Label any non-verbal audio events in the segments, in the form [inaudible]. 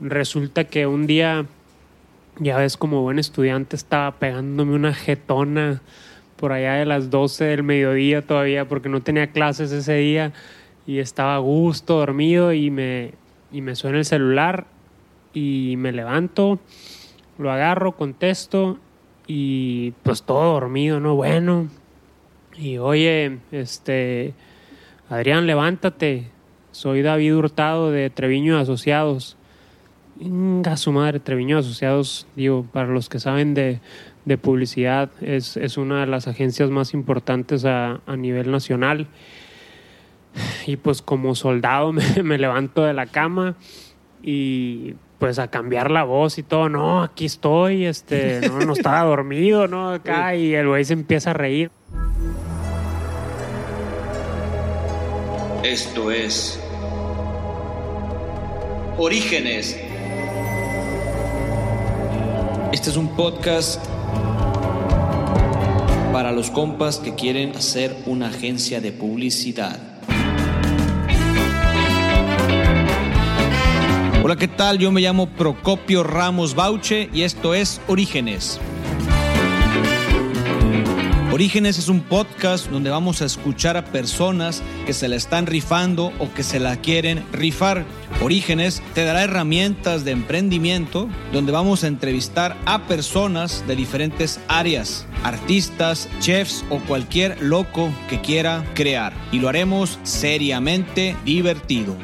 resulta que un día, ya ves, como buen estudiante, estaba pegándome una jetona por allá de las 12 del mediodía todavía, porque no tenía clases ese día y estaba a gusto, dormido, y me, y me suena el celular y me levanto, lo agarro, contesto y pues todo dormido, ¿no? Bueno. Y oye, este, Adrián, levántate. Soy David Hurtado de Treviño Asociados. Venga, su madre, Treviño Asociados, digo, para los que saben de, de publicidad, es, es, una de las agencias más importantes a, a nivel nacional. Y pues como soldado [laughs] me, me levanto de la cama y pues a cambiar la voz y todo, no, aquí estoy, este, no, no estaba [laughs] dormido, ¿no? Acá y el güey se empieza a reír. Esto es Orígenes. Este es un podcast para los compas que quieren hacer una agencia de publicidad. Hola, ¿qué tal? Yo me llamo Procopio Ramos Bauche y esto es Orígenes. Orígenes es un podcast donde vamos a escuchar a personas que se la están rifando o que se la quieren rifar. Orígenes te dará herramientas de emprendimiento donde vamos a entrevistar a personas de diferentes áreas, artistas, chefs o cualquier loco que quiera crear. Y lo haremos seriamente divertido.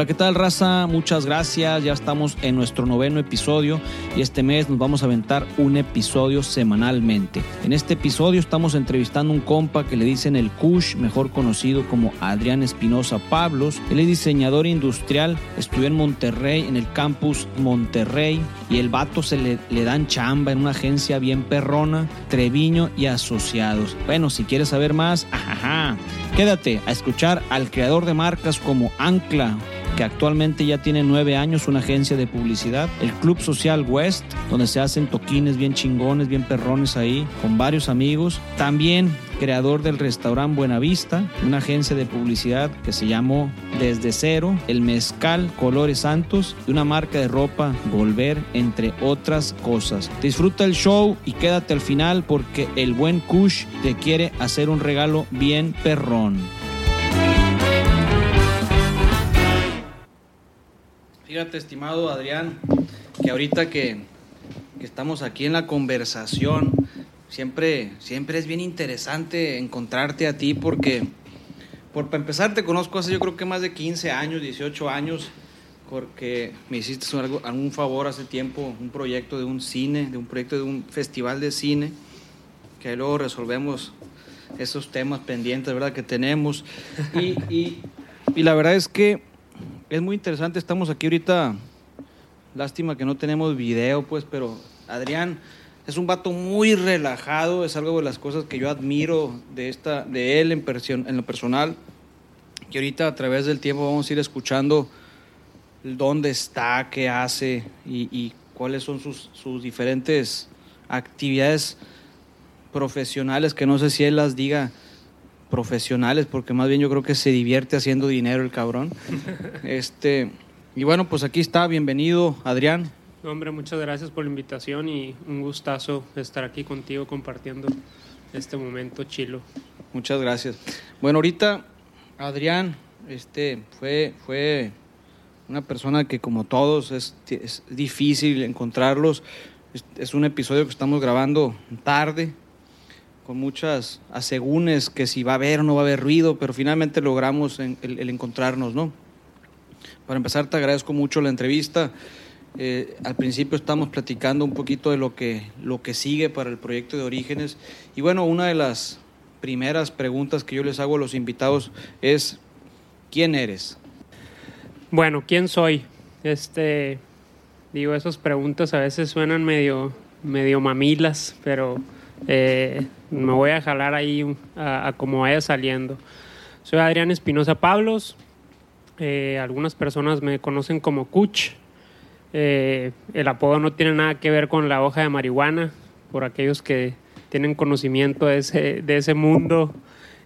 Hola, ¿qué tal raza? Muchas gracias. Ya estamos en nuestro noveno episodio y este mes nos vamos a aventar un episodio semanalmente. En este episodio estamos entrevistando a un compa que le dicen el Kush, mejor conocido como Adrián Espinosa Pablos. Él es diseñador industrial, estudió en Monterrey, en el campus Monterrey y el vato se le, le dan chamba en una agencia bien perrona, Treviño y Asociados. Bueno, si quieres saber más, [laughs] ajá, quédate a escuchar al creador de marcas como Ancla, que actualmente ya tiene nueve años, una agencia de publicidad, el Club Social West, donde se hacen toquines bien chingones, bien perrones ahí, con varios amigos. También creador del restaurante Buenavista, una agencia de publicidad que se llamó Desde Cero, el Mezcal Colores Santos y una marca de ropa Volver, entre otras cosas. Disfruta el show y quédate al final porque el buen Kush te quiere hacer un regalo bien perrón. Fíjate, estimado Adrián, que ahorita que, que, estamos aquí en la conversación, siempre, siempre es bien interesante encontrarte a ti porque, por para empezar, te conozco hace yo creo que más de 15 años, 18 años, porque me hiciste algo, algún favor hace tiempo, un proyecto de un cine, de un proyecto de un festival de cine, que luego resolvemos esos temas pendientes, ¿verdad?, que tenemos. Y, y, y la verdad es que es muy interesante, estamos aquí ahorita, lástima que no tenemos video, pues, pero Adrián es un vato muy relajado, es algo de las cosas que yo admiro de, esta, de él en, en lo personal, que ahorita a través del tiempo vamos a ir escuchando dónde está, qué hace y, y cuáles son sus, sus diferentes actividades profesionales, que no sé si él las diga profesionales, porque más bien yo creo que se divierte haciendo dinero el cabrón. [laughs] este, y bueno, pues aquí está, bienvenido, Adrián. Hombre, muchas gracias por la invitación y un gustazo estar aquí contigo compartiendo este momento chilo. Muchas gracias. Bueno, ahorita Adrián este, fue, fue una persona que como todos es, es difícil encontrarlos. Es, es, un episodio que estamos grabando tarde, con muchas asegúnes que si va a haber o no va a haber ruido, pero finalmente logramos el, el encontrarnos, ¿no? Para empezar, te agradezco mucho la entrevista. Eh, al principio estamos platicando un poquito de lo que, lo que sigue para el proyecto de Orígenes. Y bueno, una de las primeras preguntas que yo les hago a los invitados es, ¿quién eres? Bueno, ¿quién soy? Este, digo, esas preguntas a veces suenan medio, medio mamilas, pero eh, me voy a jalar ahí a, como vaya saliendo. Soy Adrián Espinosa Pablos. Eh, algunas personas me conocen como Kuch. Eh, el apodo no tiene nada que ver con la hoja de marihuana, por aquellos que tienen conocimiento de ese, de ese mundo.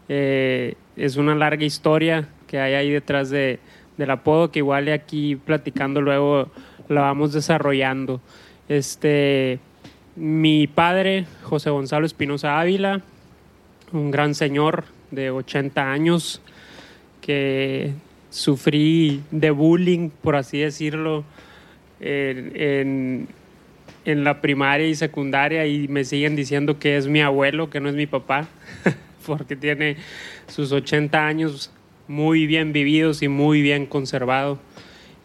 Eh, es una larga historia que hay ahí detrás de, del apodo, que igual aquí platicando luego la vamos desarrollando. Este, mi padre, José Gonzalo Espinosa Ávila, un gran señor de 80 años que sufrí de bullying, por así decirlo, en, en, la primaria y secundaria y me siguen diciendo que es mi abuelo, que no es mi papá, [laughs] porque tiene sus 80 años muy bien vividos y muy bien conservado.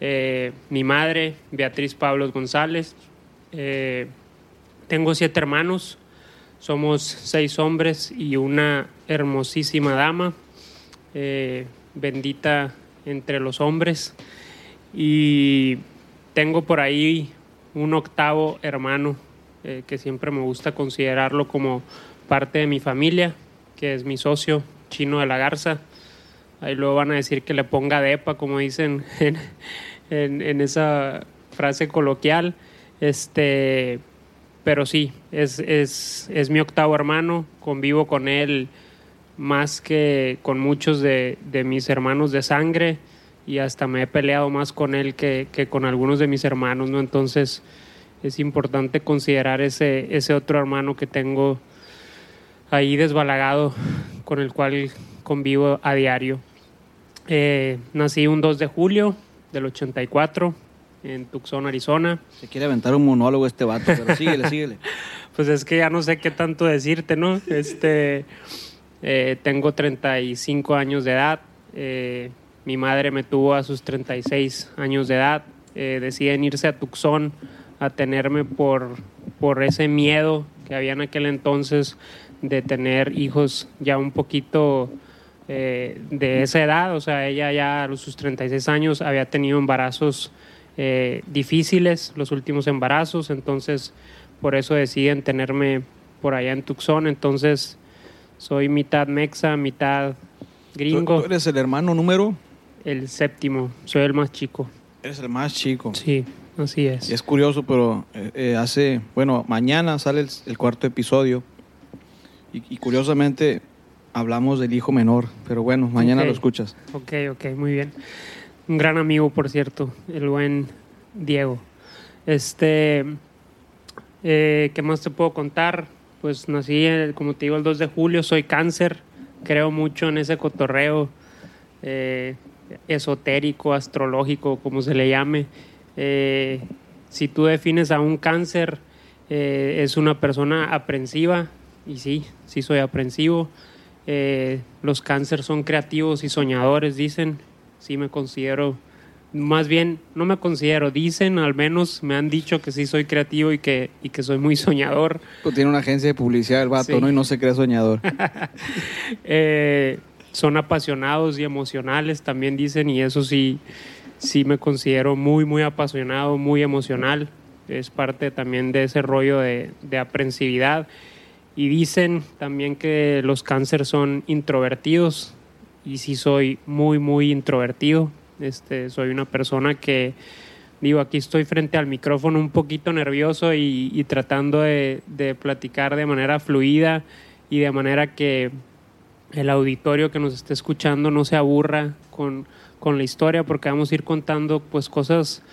Eh, mi madre, Beatriz Pablos González. Eh, tengo siete hermanos, somos seis hombres y una hermosísima dama, eh, bendita entre los hombres. Y tengo por ahí un octavo hermano que siempre me gusta considerarlo como parte de mi familia, que es mi socio, Chino de la Garza. Ahí luego van a decir que le ponga depa, como dicen [laughs] en, esa frase coloquial. Este, pero sí, es, es, es, mi octavo hermano, convivo con él más que con muchos de, de, mis hermanos de sangre y hasta me he peleado más con él que, que, con algunos de mis hermanos, ¿no? Entonces es importante considerar ese, ese otro hermano que tengo ahí desbalagado, con el cual convivo a diario. Eh, nací un 2 de julio del 84 en Tucson, Arizona. Se quiere aventar un monólogo este vato, pero [laughs] síguele, síguele. pues es que ya no sé qué tanto decirte, ¿no? Este, eh, tengo 35 años de edad. Eh, mi madre me tuvo a sus 36 años de edad. deciden irse a Tucson a tenerme por, por ese miedo que había en aquel entonces de tener hijos ya un poquito eh, de esa edad, o sea, ella ya a sus 36 años había tenido embarazos eh, difíciles, los últimos embarazos, entonces por eso deciden tenerme por allá en Tucson, entonces soy mitad mexa, mitad gringo. ¿Tú eres el hermano número? El séptimo, soy el más chico. Eres el más chico. Sí, así es. es curioso, pero eh, hace, bueno, mañana sale el, cuarto episodio y curiosamente hablamos del hijo menor, pero bueno, mañana lo escuchas. Ok, ok, muy bien. Un gran amigo, por cierto, el buen Diego. Este, eh, ¿qué más te puedo contar? Pues nací, como te digo, el 2 de julio, soy cáncer, creo mucho en ese cotorreo eh, esotérico, astrológico, como se le llame. Eh, si tú defines a un cáncer, es una persona aprensiva, y sí, sí soy aprensivo eh, los cánceres son creativos y soñadores, dicen. Sí me considero, más bien, no me considero, dicen, al menos me han dicho que sí soy creativo y que, y que soy muy soñador. Pues tiene una agencia de publicidad el vato, ¿no? Y no se cree soñador. [laughs] Eh, son apasionados y emocionales, también dicen, y eso sí, sí me considero muy, muy apasionado, muy emocional. Es parte también de ese rollo de, de aprensividad. Y dicen también que los cánceres son introvertidos y sí soy muy, muy introvertido. Este, soy una persona que, digo, aquí estoy frente al micrófono un poquito nervioso y, tratando de, platicar de manera fluida y de manera que el auditorio que nos esté escuchando no se aburra con, con la historia porque vamos a ir contando pues cosas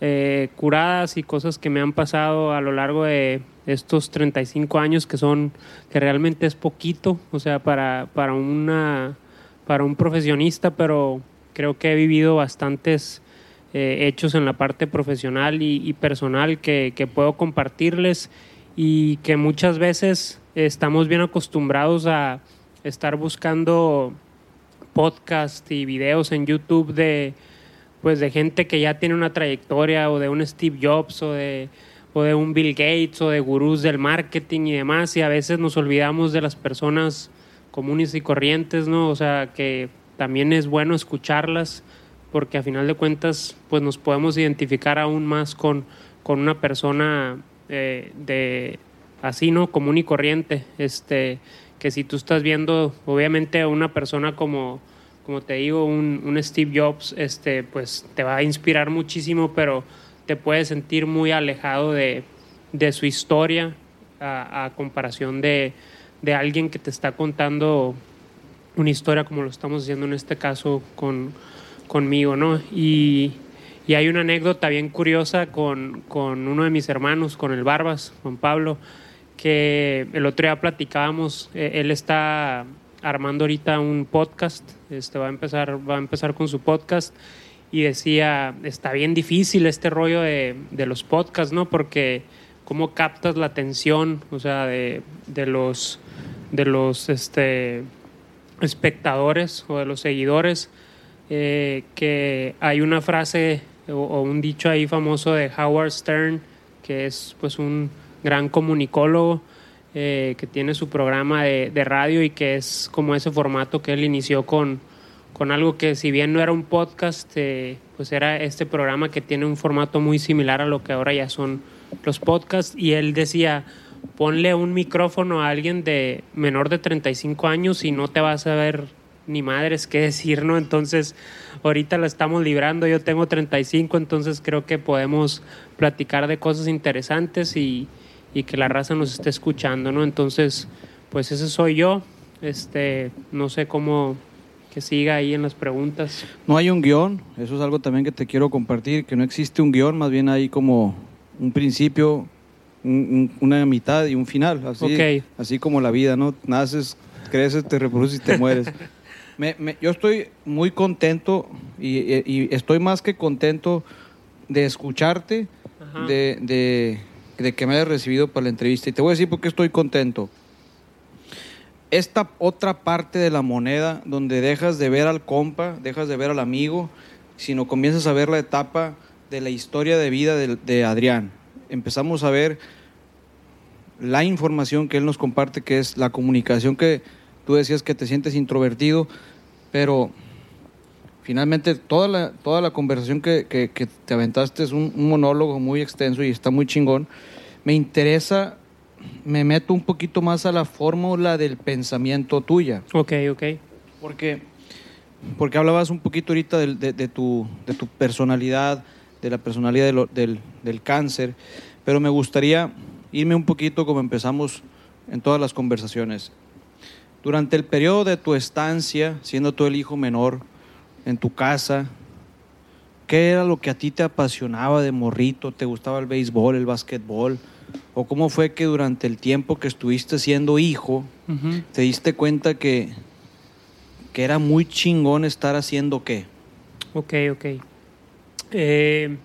eh, curadas y cosas que me han pasado a lo largo de estos 35 años que son que realmente es poquito, o sea, para, para una para un profesionista, pero creo que he vivido bastantes eh, hechos en la parte profesional y, personal que, que, puedo compartirles y que muchas veces estamos bien acostumbrados a estar buscando podcast y videos en YouTube de pues de gente que ya tiene una trayectoria o de un Steve Jobs o de, o de un Bill Gates o de gurús del marketing y demás y a veces nos olvidamos de las personas comunes y corrientes, ¿no? O sea, que también es bueno escucharlas porque a final de cuentas pues nos podemos identificar aún más con, con una persona eh, de así, ¿no? Común y corriente, este que si tú estás viendo obviamente a una persona como como te digo, un, Steve Jobs, este, pues te va a inspirar muchísimo, pero te puedes sentir muy alejado de, su historia a, comparación de, alguien que te está contando una historia como lo estamos haciendo en este caso con, conmigo, ¿no? Y, y hay una anécdota bien curiosa con, con, uno de mis hermanos, con el Barbas, Juan Pablo, que el otro día platicábamos, eh, él está armando ahorita un podcast, este, va, a empezar, va a empezar con su podcast y decía, está bien difícil este rollo de, de los podcasts, ¿no? Porque cómo captas la atención, o sea, de, de los, de los este, espectadores o de los seguidores, eh, que hay una frase o, o, un dicho ahí famoso de Howard Stern, que es pues un gran comunicólogo, eh, que tiene su programa de, de, radio y que es como ese formato que él inició con, con algo que si bien no era un podcast, eh, pues era este programa que tiene un formato muy similar a lo que ahora ya son los podcasts y él decía, ponle un micrófono a alguien de menor de 35 años y no te vas a ver ni madres qué decir, ¿no? Entonces, ahorita la estamos librando, yo tengo 35, entonces creo que podemos platicar de cosas interesantes y, y que la raza nos esté escuchando, ¿no? Entonces, pues ese soy yo, este, no sé cómo que siga ahí en las preguntas. No hay un guion, eso es algo también que te quiero compartir, que no existe un guion, más bien hay como un principio, un, un, una mitad y un final, así, okay. así como la vida, ¿no? Naces, creces, te reproduces y te mueres. [laughs] me, me, yo estoy muy contento y, y, y, estoy más que contento de escucharte, de, de, de, que me hayas recibido para la entrevista. Y te voy a decir por qué estoy contento. Esta otra parte de la moneda donde dejas de ver al compa, dejas de ver al amigo, sino comienzas a ver la etapa de la historia de vida de, de, Adrián. Empezamos a ver la información que él nos comparte, que es la comunicación que tú decías que te sientes introvertido, pero finalmente toda la, toda la conversación que, que, que te aventaste es un, un, monólogo muy extenso y está muy chingón. Me interesa, me meto un poquito más a la fórmula del pensamiento tuya. Ok, ok. Porque, porque hablabas un poquito ahorita de, de, de tu, de tu personalidad, de la personalidad de lo, del, del, cáncer, pero me gustaría irme un poquito como empezamos en todas las conversaciones. Durante el periodo de tu estancia, siendo tú el hijo menor en tu casa, ¿qué era lo que a ti te apasionaba de morrito? ¿Te gustaba el béisbol, el básquetbol? ¿O cómo fue que durante el tiempo que estuviste siendo hijo, uh -huh. te diste cuenta que, que era muy chingón estar haciendo qué? Ok, ok. Eh,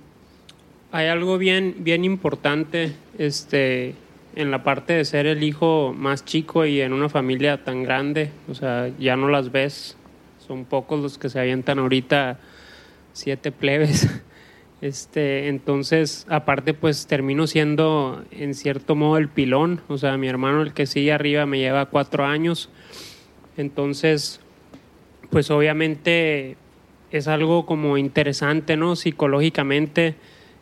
hay algo bien, bien importante este, en la parte de ser el hijo más chico y en una familia tan grande. O sea, ya no las ves. Son pocos los que se avientan ahorita siete plebes. [laughs] Este, entonces, aparte, pues termino siendo en cierto modo el pilón. O sea, mi hermano, el que sigue arriba, me lleva cuatro años. Entonces, pues obviamente es algo como interesante, ¿no? Psicológicamente,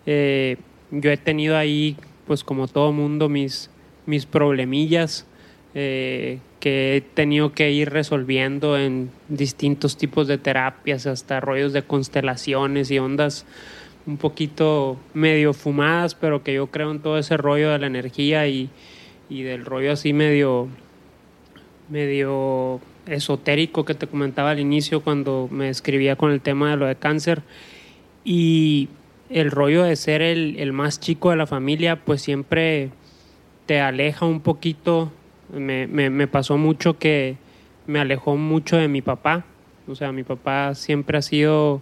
eh, yo he tenido ahí, pues como todo mundo, mis, mis problemillas eh, que he tenido que ir resolviendo en distintos tipos de terapias, hasta rollos de constelaciones y ondas un poquito medio fumadas, pero que yo creo en todo ese rollo de la energía y, y del rollo así medio, medio esotérico que te comentaba al inicio cuando me escribía con el tema de lo de cáncer. Y el rollo de ser el, el más chico de la familia pues siempre te aleja un poquito me, me, me, pasó mucho que me alejó mucho de mi papá. O sea mi papá siempre ha sido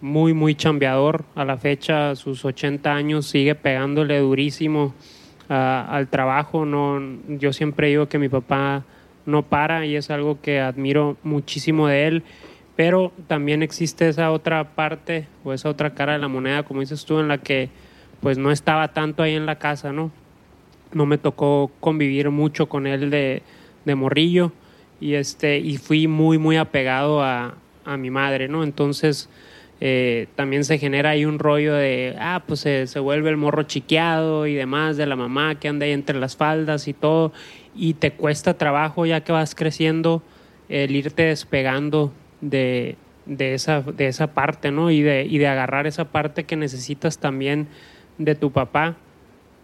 muy muy chambeador. A la fecha sus 80 años sigue pegándole durísimo uh, al trabajo. No yo siempre digo que mi papá no para y es algo que admiro muchísimo de él, pero también existe esa otra parte o esa otra cara de la moneda, como dices tú, en la que pues no estaba tanto ahí en la casa, ¿no? No me tocó convivir mucho con él de, de morrillo y, este, y fui muy, muy apegado a, a mi madre, ¿no? Entonces eh, también se genera ahí un rollo de, ah, pues se, se vuelve el morro chiqueado y demás de la mamá que anda ahí entre las faldas y todo y te cuesta trabajo ya que vas creciendo el irte despegando de, de, esa, de esa parte, ¿no? Y de, y de agarrar esa parte que necesitas también de tu papá,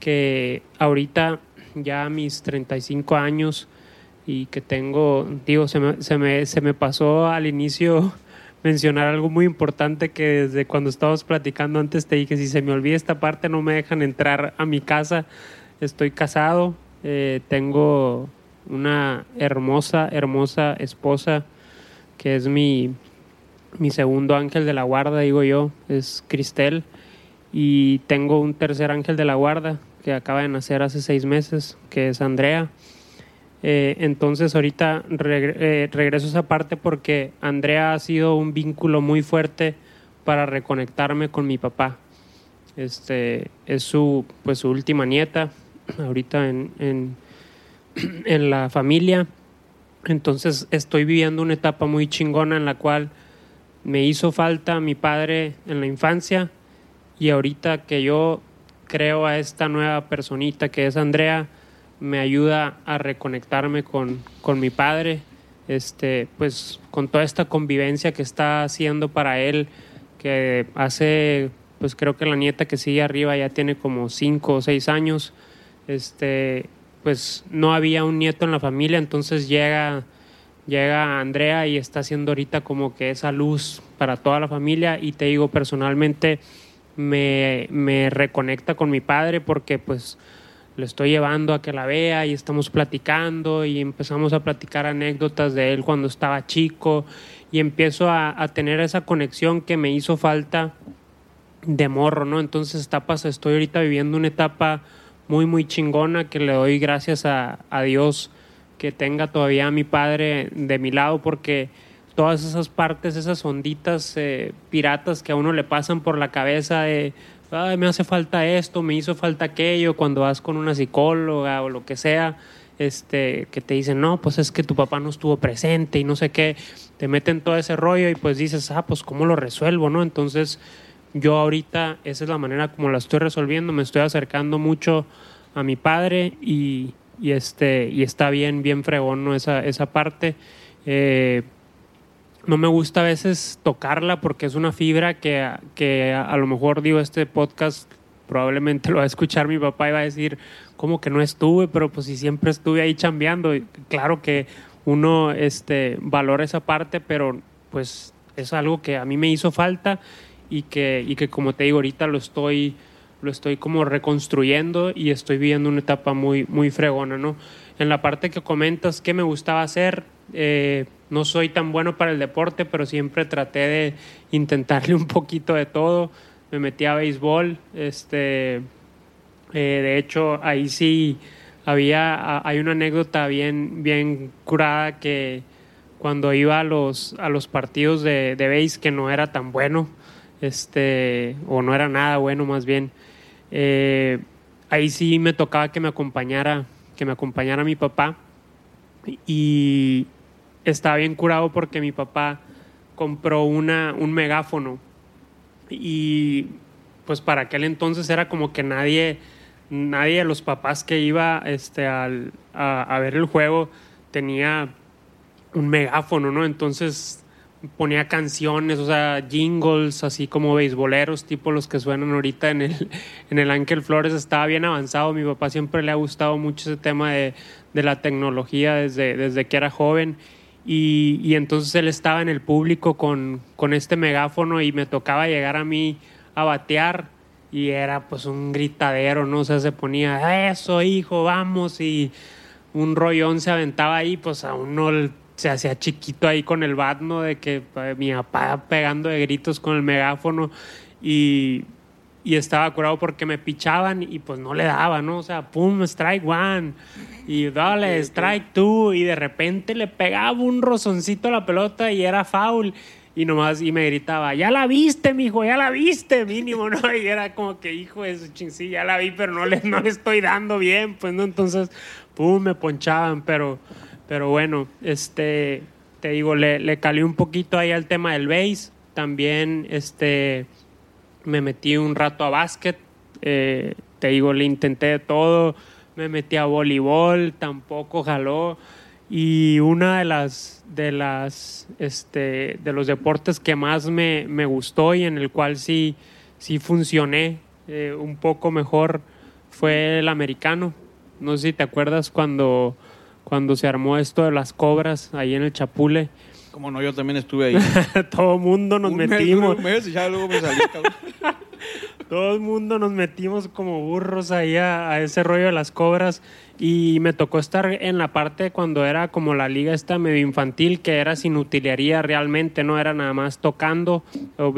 que ahorita ya mis 35 años, y que tengo, digo, se me, se me, se me pasó al inicio [laughs] mencionar algo muy importante que desde cuando estábamos platicando antes te dije, si se me olvida esta parte no me dejan entrar a mi casa. Estoy casado, eh, tengo una hermosa, hermosa esposa que es mi, mi segundo ángel de la guarda, digo yo, es Cristel. Y tengo un tercer ángel de la guarda que acaba de nacer hace seis meses, que es Andrea. Eh, entonces ahorita eh, regreso a esa parte porque Andrea ha sido un vínculo muy fuerte para reconectarme con mi papá. Este, es su, pues, su última nieta ahorita en, en, [clears throat] en la familia. Entonces estoy viviendo una etapa muy chingona en la cual me hizo falta mi padre en la infancia y ahorita que yo creo a esta nueva personita que es Andrea, me ayuda a reconectarme con, con mi padre, este, pues con toda esta convivencia que está haciendo para él, que hace, pues creo que la nieta que sigue arriba ya tiene como cinco o seis años, este, pues no había un nieto en la familia, entonces llega, llega Andrea y está haciendo ahorita como que esa luz para toda la familia y te digo personalmente me, me reconecta con mi padre porque pues le estoy llevando a que la vea y estamos platicando y empezamos a platicar anécdotas de él cuando estaba chico y empiezo a, tener esa conexión que me hizo falta de morro, ¿no? Entonces etapas, estoy ahorita viviendo una etapa muy, muy chingona que le doy gracias a, Dios que tenga todavía a mi padre de mi lado porque todas esas partes, esas onditas eh, piratas que a uno le pasan por la cabeza de me hace falta esto, me hizo falta aquello, cuando vas con una psicóloga o lo que sea, este, que te dicen, no, pues es que tu papá no estuvo presente y no sé qué, te meten todo ese rollo y pues dices, ah, pues cómo lo resuelvo, ¿no? Entonces yo ahorita esa es la manera como la estoy resolviendo, me estoy acercando mucho a mi padre y, y este, y está bien, bien fregón, ¿no? Esa, esa parte. Eh, no me gusta a veces tocarla porque es una fibra que, que a, lo mejor digo este podcast probablemente lo va a escuchar mi papá y va a decir como que no estuve, pero pues si siempre estuve ahí chambeando, claro que uno este, valora esa parte, pero pues es algo que a mí me hizo falta y que, y que como te digo ahorita lo estoy, lo estoy como reconstruyendo y estoy viviendo una etapa muy, muy fregona, ¿no? En la parte que comentas, ¿qué me gustaba hacer? Eh, no soy tan bueno para el deporte, pero siempre traté de intentarle [laughs] un poquito de todo. Me metí a béisbol, este, eh, de hecho ahí sí había, hay una anécdota bien, bien curada que cuando iba a los, a los partidos de, de béis que no era tan bueno, este, o no era nada bueno más bien, eh, ahí sí me tocaba que me acompañara, que me acompañara mi papá y estaba bien curado porque mi papá compró una, un megáfono y pues para aquel entonces era como que nadie, nadie de los papás que iba este, al, a, a, ver el juego tenía un megáfono, ¿no? Entonces ponía canciones, o sea, jingles, así como beisboleros, tipo los que suenan ahorita en el, [laughs] en el Ángel Flores, estaba bien avanzado. Mi papá siempre le ha gustado mucho ese tema de, de la tecnología desde, desde que era joven. Y, entonces él estaba en el público con, con este megáfono y me tocaba llegar a mí a batear y era pues un gritadero, ¿no? O sea, se ponía, eso, hijo, vamos, y un rollón se aventaba ahí, pues a uno se hacía chiquito ahí con el bat, ¿no? De que pues, mi papá pegando de gritos con el megáfono y, y estaba curado porque me pichaban y pues no le daba, ¿no? O sea, pum, strike one y dale, strike two y de repente le pegaba un rozoncito a la pelota y era foul y nomás y me gritaba, ya la viste, mijo, ya la viste, mínimo, ¿no? Y era como que, hijo de su sí, ya la vi, pero no le, no le estoy dando bien, pues, ¿no? Entonces, pum, me ponchaban, pero, pero bueno, este, te digo, le, le calé un poquito ahí al tema del base, también, este me metí un rato a básquet, eh, te digo, le intenté de todo, me metí a voleibol, tampoco jaló. Y una de las, de las, este, de los deportes que más me, me gustó y en el cual sí, sí funcioné eh, un poco mejor fue el americano. No sé si te acuerdas cuando, cuando se armó esto de las cobras ahí en el Chapule. Como no, yo también estuve ahí. [laughs] Todo mundo nos Un mes, metimos. un mes y ya luego me salí, cabrón. [laughs] Todo el mundo nos metimos como burros ahí a, a ese rollo de las cobras y me tocó estar en la parte cuando era como la liga esta medio infantil que era sin utilería realmente, no era nada más tocando.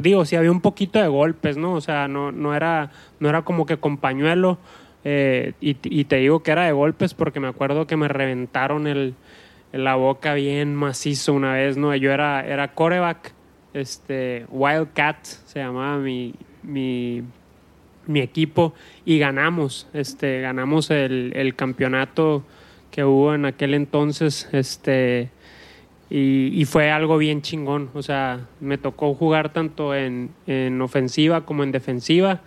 Digo, sí había un poquito de golpes, ¿no? O sea, no, no, era, no era como que con pañuelo. eh, y, y te digo que era de golpes porque me acuerdo que me reventaron el, la boca bien macizo una vez, ¿no? Yo era, era coreback, este, Wildcat se llamaba mi, mi, mi equipo y ganamos, este, ganamos el, el campeonato que hubo en aquel entonces, este, y, y fue algo bien chingón, o sea, me tocó jugar tanto en, en ofensiva como en defensiva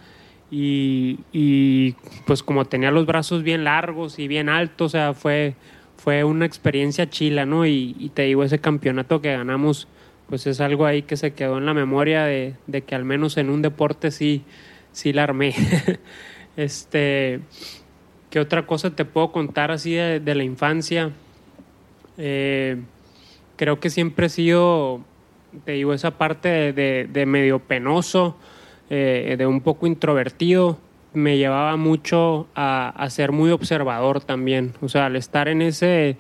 y, y, pues como tenía los brazos bien largos y bien altos, o sea, fue, fue una experiencia chila, ¿no? Y, y te digo, ese campeonato que ganamos, pues es algo ahí que se quedó en la memoria de, que al menos en un deporte sí, sí la armé. [laughs] este, ¿qué otra cosa te puedo contar así de, la infancia? Eh, creo que siempre he sido, te digo, esa parte de medio penoso, eh, de un poco introvertido, me llevaba mucho a, a ser muy observador también. O sea, al estar en ese,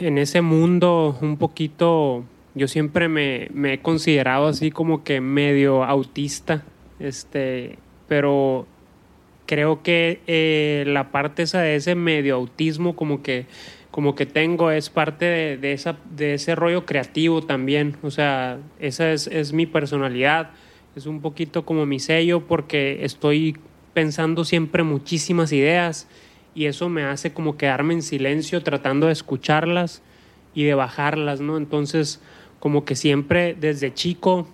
en ese mundo un poquito, yo siempre me, me he considerado así como que medio autista, este, pero creo que eh, la parte esa de ese medio autismo como que como que tengo es parte de, de esa de ese rollo creativo también o sea esa es, es mi personalidad es un poquito como mi sello porque estoy pensando siempre muchísimas ideas y eso me hace como quedarme en silencio tratando de escucharlas y de bajarlas no entonces como que siempre desde chico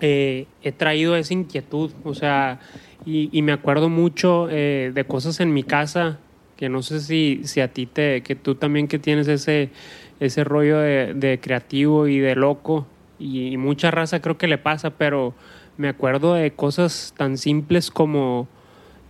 eh, he traído esa inquietud, o sea, y, me acuerdo mucho eh, de cosas en mi casa que no sé si, si a ti te, que tú también que tienes ese, ese rollo de, de creativo y de loco, y, mucha raza creo que le pasa, pero me acuerdo de cosas tan simples como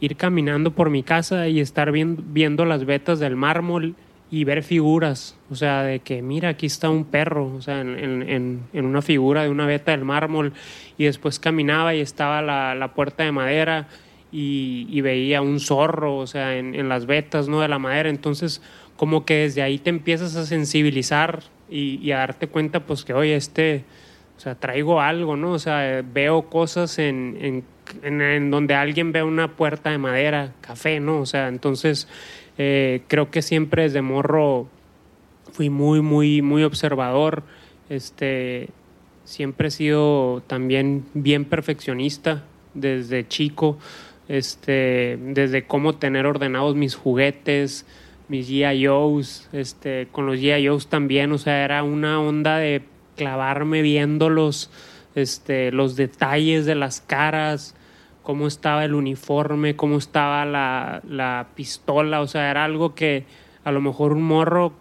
ir caminando por mi casa y estar viendo, las vetas del mármol y ver figuras, o sea, de que mira, aquí está un perro, o sea, en, una figura de una veta del mármol, y después caminaba y estaba la, la puerta de madera y, veía un zorro, o sea, en, las vetas, ¿no? De la madera, entonces como que desde ahí te empiezas a sensibilizar y a darte cuenta, pues que, oye, este, o sea, traigo algo, ¿no? O sea, veo cosas en, en, en- en donde alguien ve una puerta de madera, café, ¿no? O sea, entonces eh, creo que siempre desde morro fui muy, muy, muy observador. Este, siempre he sido también bien perfeccionista desde chico. Este, desde cómo tener ordenados mis juguetes, mis G.I.O.s, este, con los G.I.O.s también, o sea, era una onda de clavarme viéndolos, este, los detalles de las caras, cómo estaba el uniforme, cómo estaba la, la pistola, o sea, era algo que a lo mejor un morro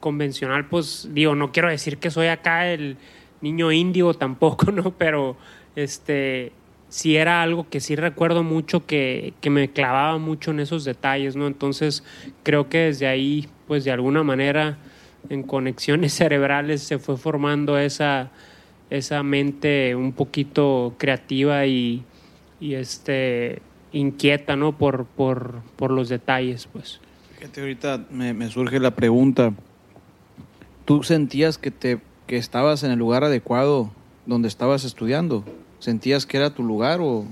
convencional, pues digo, no quiero decir que soy acá el niño índigo tampoco, [laughs] ¿no? Pero este sí era algo que sí recuerdo mucho que, que me clavaba mucho en esos detalles, ¿no? Entonces creo que desde ahí, pues de alguna manera, en conexiones [laughs] cerebrales se fue formando esa, esa mente un poquito creativa y, y este inquieta, ¿no? Por, por, por los detalles, pues. Fíjate, ahorita me, me surge la pregunta. ¿Tú sentías que, te, que estabas en el lugar adecuado donde estabas estudiando? ¿Sentías que era tu lugar o,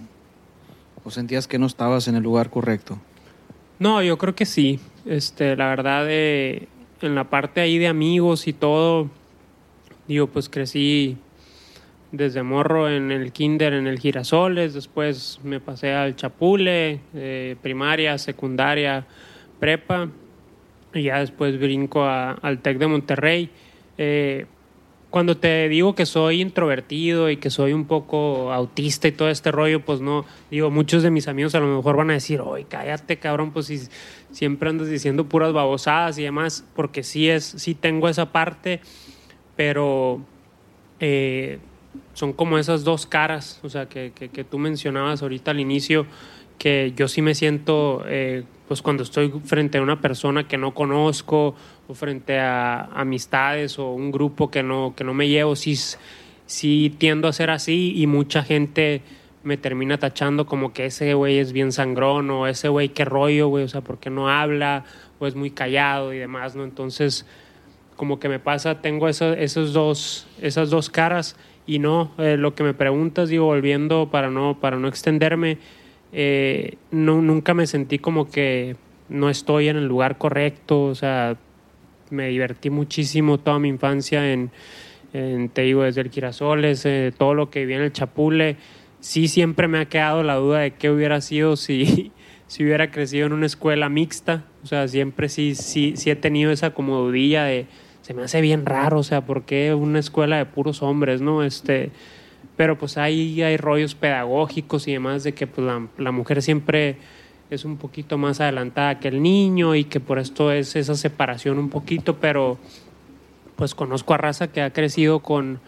o sentías que no estabas en el lugar correcto? No, yo creo que sí. Este, la verdad, eh, en la parte ahí de amigos y todo, digo, pues crecí desde morro en el kinder, en el Girasoles, después me pasé al Chapule, eh, primaria, secundaria, prepa, y ya después brinco a- al TEC de Monterrey. Eh, cuando te digo que soy introvertido y que soy un poco autista y todo este rollo, pues no, digo, muchos de mis amigos a lo mejor van a decir, oye, cállate, cabrón, pues si siempre andas diciendo puras babosadas y demás, porque sí es, sí tengo esa parte, pero eh, son como esas dos caras, o sea, que, que, tú mencionabas ahorita al inicio, que yo sí me siento eh, pues cuando estoy frente a una persona que no conozco o frente a amistades o un grupo que no, que no me llevo, sí, sí tiendo a ser así y mucha gente me termina tachando como que ese güey es bien sangrón o ese güey qué rollo, güey, o sea, ¿por qué no habla? O es muy callado y demás, ¿no? Entonces, como que me pasa, tengo esos dos, esas dos caras y no, eh, lo que me preguntas, digo, volviendo para no, para no extenderme, eh, no, nunca me sentí como que no estoy en el lugar correcto, o sea, me divertí muchísimo toda mi infancia en, te digo, desde el Girasoles, eh, todo lo que viví en el Chapule, sí siempre me ha quedado la duda de qué hubiera sido [laughs] si, si hubiera crecido en una escuela mixta, o sea, siempre sí, sí, sí he tenido esa como de, se me hace bien raro, o sea, ¿por qué una escuela de puros hombres, no? Este, pero pues ahí hay rollos pedagógicos y demás de que pues la, mujer siempre es un poquito más adelantada que el niño y que por esto es esa separación un poquito, pero pues conozco a raza que ha crecido con,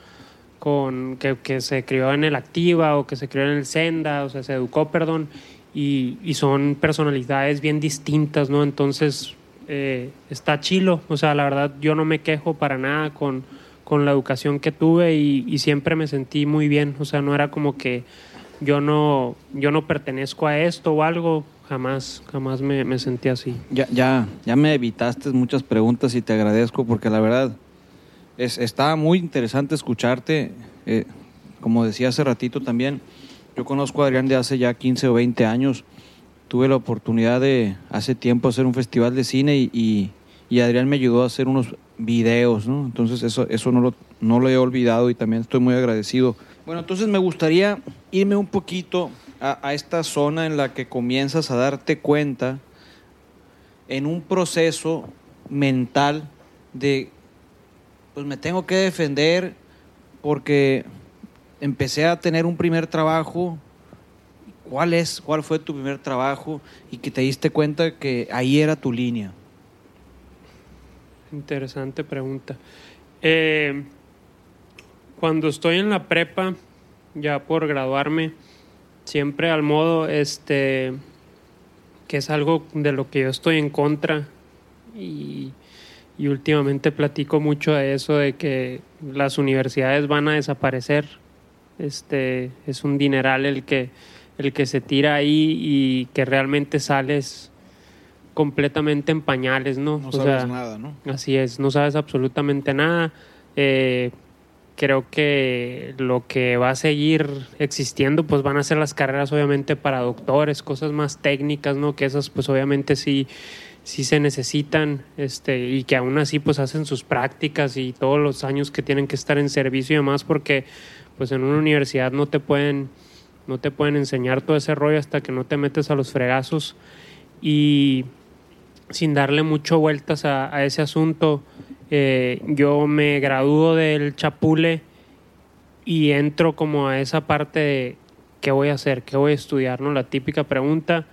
con que, que se crió en el Activa o que se crió en el Senda, o sea, se educó, perdón, y, y son personalidades bien distintas, ¿no? Entonces, eh, está chilo. O sea, la verdad, yo no me quejo para nada con, con la educación que tuve y, siempre me sentí muy bien. O sea, no era como que yo no, yo no pertenezco a esto o algo. Jamás, jamás me, me sentí así. Ya, ya, ya me evitaste muchas preguntas y te agradezco porque la verdad es, está muy interesante escucharte. Eh, como decía hace ratito también, yo conozco a Adrián de hace ya 15 o 20 años tuve la oportunidad de hace tiempo hacer un festival de cine y, Adrián me ayudó a hacer unos videos, ¿no? Entonces eso, eso no, lo, no lo he olvidado y también estoy muy agradecido. Bueno, entonces me gustaría irme un poquito a, a esta zona en la que comienzas a darte cuenta en un proceso mental de, pues me tengo que defender porque empecé a tener un primer trabajo ¿Cuál es, cuál fue tu primer trabajo y que te diste cuenta que ahí era tu línea? Interesante pregunta. Eh, cuando estoy en la prepa, ya por graduarme, siempre al modo, este, que es algo de lo que yo estoy en contra y, y últimamente platico mucho de eso, de que las universidades van a desaparecer. Este, es un dineral el que el que se tira ahí y que realmente sales completamente en pañales, ¿no? No sabes nada, ¿no? Así es, no sabes absolutamente nada. Eh, creo que lo que va a seguir existiendo, pues van a ser las carreras obviamente para doctores, cosas más técnicas, ¿no? Que esas pues obviamente sí, sí se necesitan, este, y que aún así pues hacen sus prácticas y todos los años que tienen que estar en servicio y demás, porque pues en una universidad no te pueden no te pueden enseñar todo ese rollo hasta que no te metes a los fregazos y sin darle mucho vueltas a, ese asunto, eh, yo me gradúo del chapule y entro como a esa parte de qué voy a hacer, qué voy a estudiar, ¿no? La típica pregunta.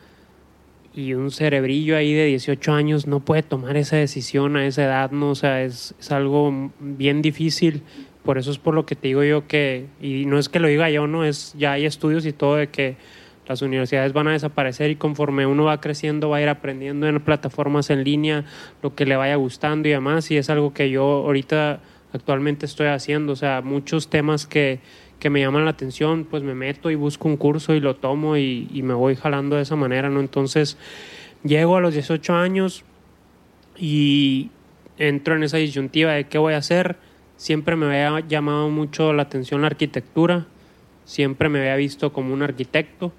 Y un cerebrillo ahí de 18 años no puede tomar esa decisión a esa edad, ¿no? O sea, es, es algo bien difícil. Por eso es por lo que te digo yo que, y no es que lo diga yo, no, es ya hay estudios y todo de que las universidades van a desaparecer y conforme uno va creciendo va a ir aprendiendo en plataformas en línea lo que le vaya gustando y demás, y es algo que yo ahorita actualmente estoy haciendo, o sea, muchos temas que, que me llaman la atención, pues me meto y busco un curso y lo tomo y, me voy jalando de esa manera, ¿no? Entonces, llego a los 18 años y entro en esa disyuntiva de qué voy a hacer, siempre me había llamado mucho la atención la arquitectura, siempre me había visto como un arquitecto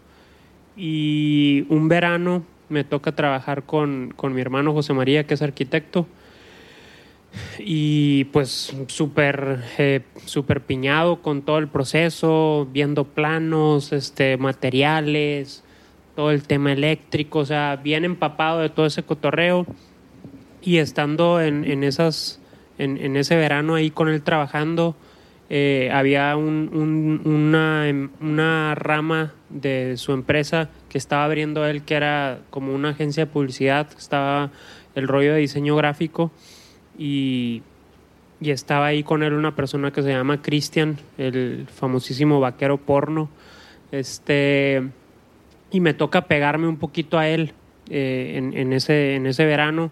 y un verano me toca trabajar con, mi hermano José María, que es arquitecto, y pues súper eh, super piñado con todo el proceso, viendo planos, este, materiales, todo el tema eléctrico, o sea, bien empapado de todo ese cotorreo. Y estando en, en esas en, ese verano ahí con él trabajando, eh, había una, una, rama de su empresa que estaba abriendo él, que era como una agencia de publicidad, estaba el rollo de diseño gráfico y, y estaba ahí con él una persona que se llama Cristian, el famosísimo vaquero porno. Este, y me toca pegarme un poquito a él eh, en ese, en ese verano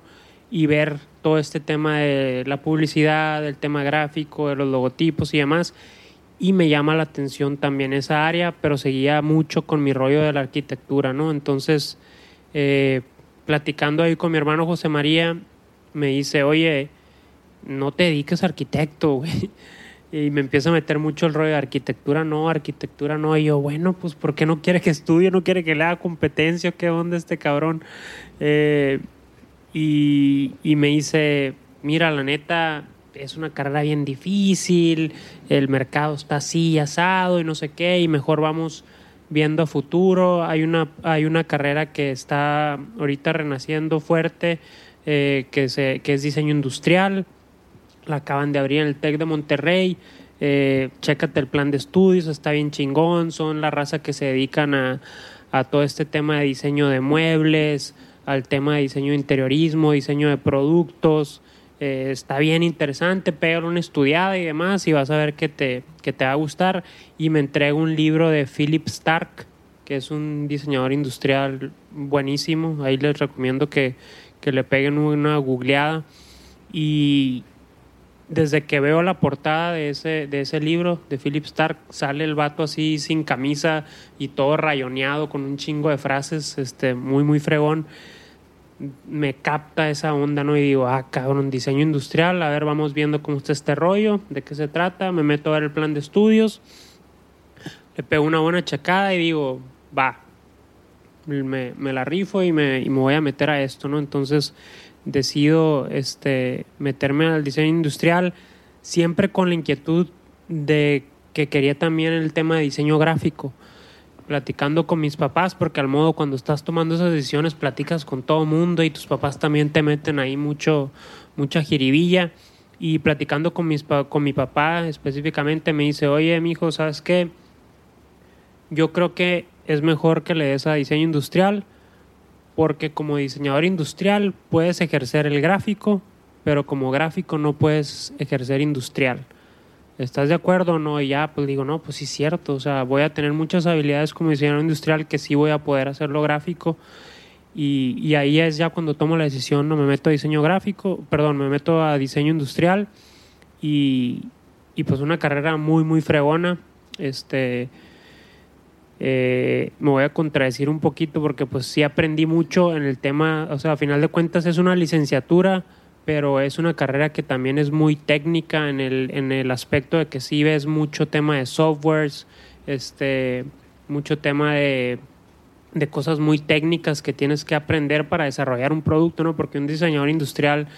y ver todo este tema de la publicidad, del tema gráfico, de los logotipos y demás. Y me llama la atención también esa área, pero seguía mucho con mi rollo de la arquitectura, ¿no? Entonces, eh, platicando ahí con mi hermano José María, me dice, oye, no te dediques a arquitecto, [laughs] güey. Y me empieza a meter mucho el rollo de arquitectura, no, arquitectura no. Y yo, bueno, pues, ¿por qué no quiere que estudie? ¿No quiere que le haga competencia? ¿Qué onda este cabrón? Eh, y, me dice, mira, la neta, es una carrera bien difícil, el mercado está así asado y no sé qué, y mejor vamos viendo a futuro. Hay una, hay una carrera que está ahorita renaciendo fuerte, eh, que, se, que es diseño industrial. La acaban de abrir en el TEC de Monterrey. Eh, chécate el plan de estudios, está bien chingón. Son la raza que se dedican a, a todo este tema de diseño de muebles, al tema de diseño de interiorismo, diseño de productos. Eh, está bien interesante, pégale una estudiada y demás y vas a ver que te, que te va a gustar. Y me entrego un libro de Philip Stark, que es un diseñador industrial buenísimo. Ahí les recomiendo que, que le peguen una googleada. Y desde que veo la portada de ese, de ese libro de Philip Stark, sale el vato así sin camisa y todo rayoneado con un chingo de frases, este, muy, muy fregón me capta esa onda, ¿no? Y digo, ah, cabrón, diseño industrial, a ver, vamos viendo cómo está este rollo, de qué se trata, me meto a ver el plan de estudios, le pego una buena checada y digo, va, me, la rifo y me, y me, voy a meter a esto, ¿no? Entonces decido este, meterme al diseño industrial, siempre con la inquietud de que quería también el tema de diseño gráfico platicando con mis papás, porque al modo cuando estás tomando esas decisiones platicas con todo mundo y tus papás también te meten ahí mucho, mucha jiribilla. Y platicando con, mis, con mi papá específicamente me dice, oye, mi hijo, ¿sabes qué? Yo creo que es mejor que le des a diseño industrial, porque como diseñador industrial puedes ejercer el gráfico, pero como gráfico no puedes ejercer industrial. ¿Estás de acuerdo o no? Y ya, pues digo, no, pues sí es cierto, o sea, voy a tener muchas habilidades como diseñador industrial que sí voy a poder hacerlo gráfico. Y, y, ahí es ya cuando tomo la decisión, no me meto a diseño gráfico, perdón, me meto a diseño industrial y, y pues una carrera muy, muy fregona. Este, eh, me voy a contradecir un poquito porque pues sí aprendí mucho en el tema, o sea, a final de cuentas es una licenciatura, pero es una carrera que también es muy técnica en el, en el aspecto de que sí ves mucho tema de softwares, este, mucho tema de, de cosas muy técnicas que tienes que aprender para desarrollar un producto, ¿no? Porque un diseñador industrial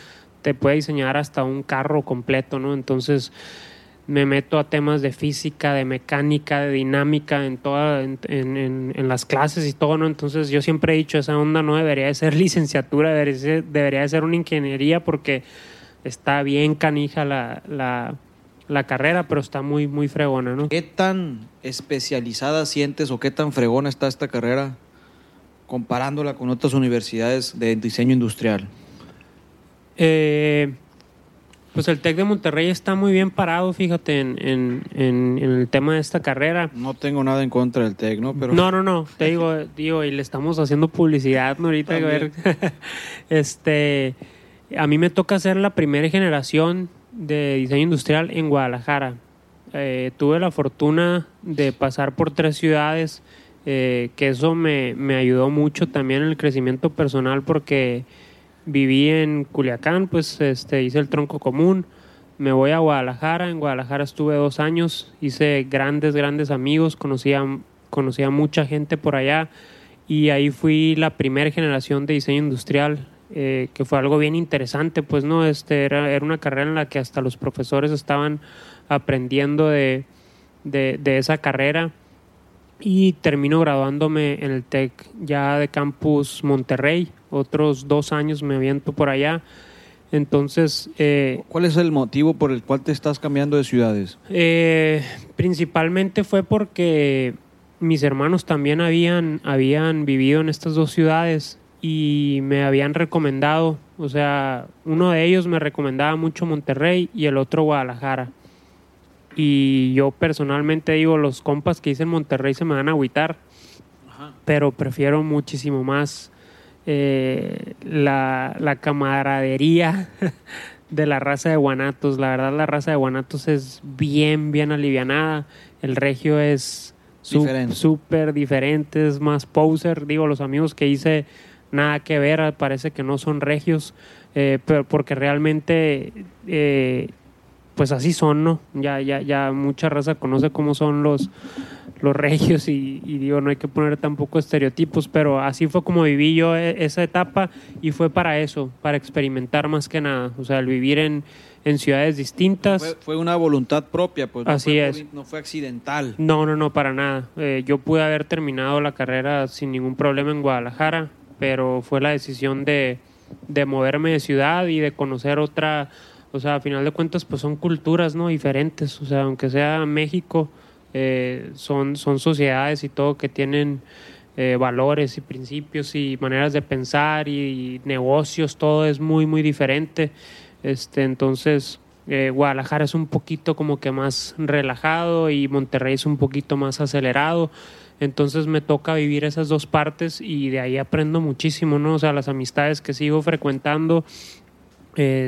te puede diseñar hasta un carro completo, ¿no? Entonces, me meto a temas de física, de mecánica, de dinámica en toda, en, en, en, las clases y todo, ¿no? Entonces yo siempre he dicho, esa onda no debería de ser [laughs] licenciatura, debería de ser, debería de ser una ingeniería porque está bien canija la, la, la, carrera, pero está muy, muy fregona, ¿no? ¿Qué tan especializada sientes o qué tan fregona está esta carrera comparándola con otras universidades de diseño industrial? Eh, pues el TEC de Monterrey está muy bien parado, fíjate, en, en, en, en, el tema de esta carrera. No tengo nada en contra del TEC, ¿no? Pero... No, no, no, te digo, [laughs] digo, y le estamos haciendo publicidad, ¿no? Ahorita, a ver, [laughs] este, a mí me toca ser la primera generación de diseño industrial en Guadalajara. Eh, tuve la fortuna de pasar por tres ciudades, eh, que eso me, me ayudó mucho también en el crecimiento personal porque viví en Culiacán, pues este, hice el tronco común, me voy a Guadalajara, en Guadalajara estuve dos años, hice grandes, grandes amigos, conocía, conocía mucha gente por allá y ahí fui la primera generación de diseño industrial, eh, que fue algo bien interesante, pues no, este, era, era una carrera en la que hasta los profesores estaban aprendiendo de, de, de esa carrera y termino graduándome en el TEC ya de Campus Monterrey. Otros dos años me aviento por allá. Entonces... Eh, ¿Cuál es el motivo por el cual te estás cambiando de ciudades? Eh, principalmente fue porque mis hermanos también habían, habían vivido en estas dos ciudades y me habían recomendado, o sea, uno de ellos me recomendaba mucho Monterrey y el otro Guadalajara. Y yo personalmente digo, los compas que hice en Monterrey se me van a agüitar, Ajá. pero prefiero muchísimo más eh, la, la camaradería [laughs] de la raza de Guanatos. La verdad, la raza de Guanatos es bien, bien alivianada. El regio es Diferente. súper diferente, es más poser. Digo, los amigos que hice nada que ver, parece que no son regios, eh, pero porque realmente, eh, pues así son, ¿no? Ya, ya, ya mucha raza conoce cómo son los, los regios y, y digo, no hay que poner tampoco estereotipos, pero así fue como viví yo e- esa etapa y fue para eso, para experimentar más que nada, o sea, el vivir en, en ciudades distintas. Fue, fue una voluntad propia, pues. no Así fue es. no fue accidental. No, no, no, para nada. Eh, yo pude haber terminado la carrera sin ningún problema en Guadalajara, pero fue la decisión de, de moverme de ciudad y de conocer otra, o sea, a final de cuentas, pues son culturas, ¿no? Diferentes, o sea, aunque sea México, eh, son, son sociedades y todo que tienen eh, valores y principios y maneras de pensar y, negocios, todo es muy, muy diferente. Este, entonces, eh, Guadalajara es un poquito como que más relajado y Monterrey es un poquito más acelerado. Entonces me toca vivir esas dos partes y de ahí aprendo muchísimo, ¿no? O sea, las amistades que sigo frecuentando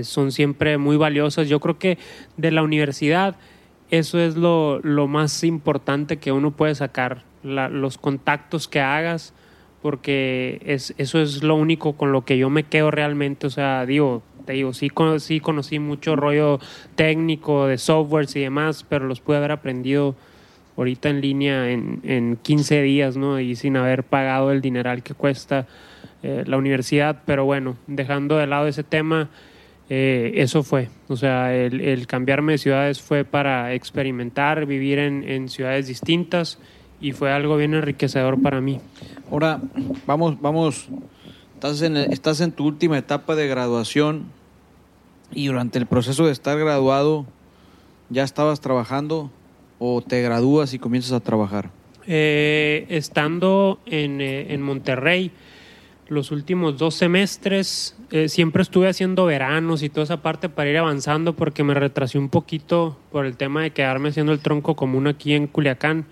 son siempre muy valiosas. Yo creo que de la universidad eso es lo, lo más importante que uno puede sacar, los contactos que hagas, porque es, eso es lo único con lo que yo me quedo realmente. O sea, digo, te digo, sí, sí conocí mucho rollo técnico de softwares y demás, pero los pude haber aprendido ahorita en línea en, en 15 días, ¿no? Y sin haber pagado el dineral que cuesta eh, la universidad. Pero bueno, dejando de lado ese tema, eh, eso fue. O sea, el, el cambiarme de ciudades fue para experimentar, vivir en, en ciudades distintas y fue algo bien enriquecedor para mí. Ahora, vamos, vamos. Estás en, estás en tu última etapa de graduación y durante el proceso de estar graduado, ¿ya estabas trabajando o te gradúas y comienzas a trabajar? Eh, estando en, eh, en Monterrey, los últimos dos semestres, eh, siempre estuve haciendo veranos y toda esa parte para ir avanzando porque me retrasé un poquito por el tema de quedarme haciendo el tronco común aquí en Culiacán.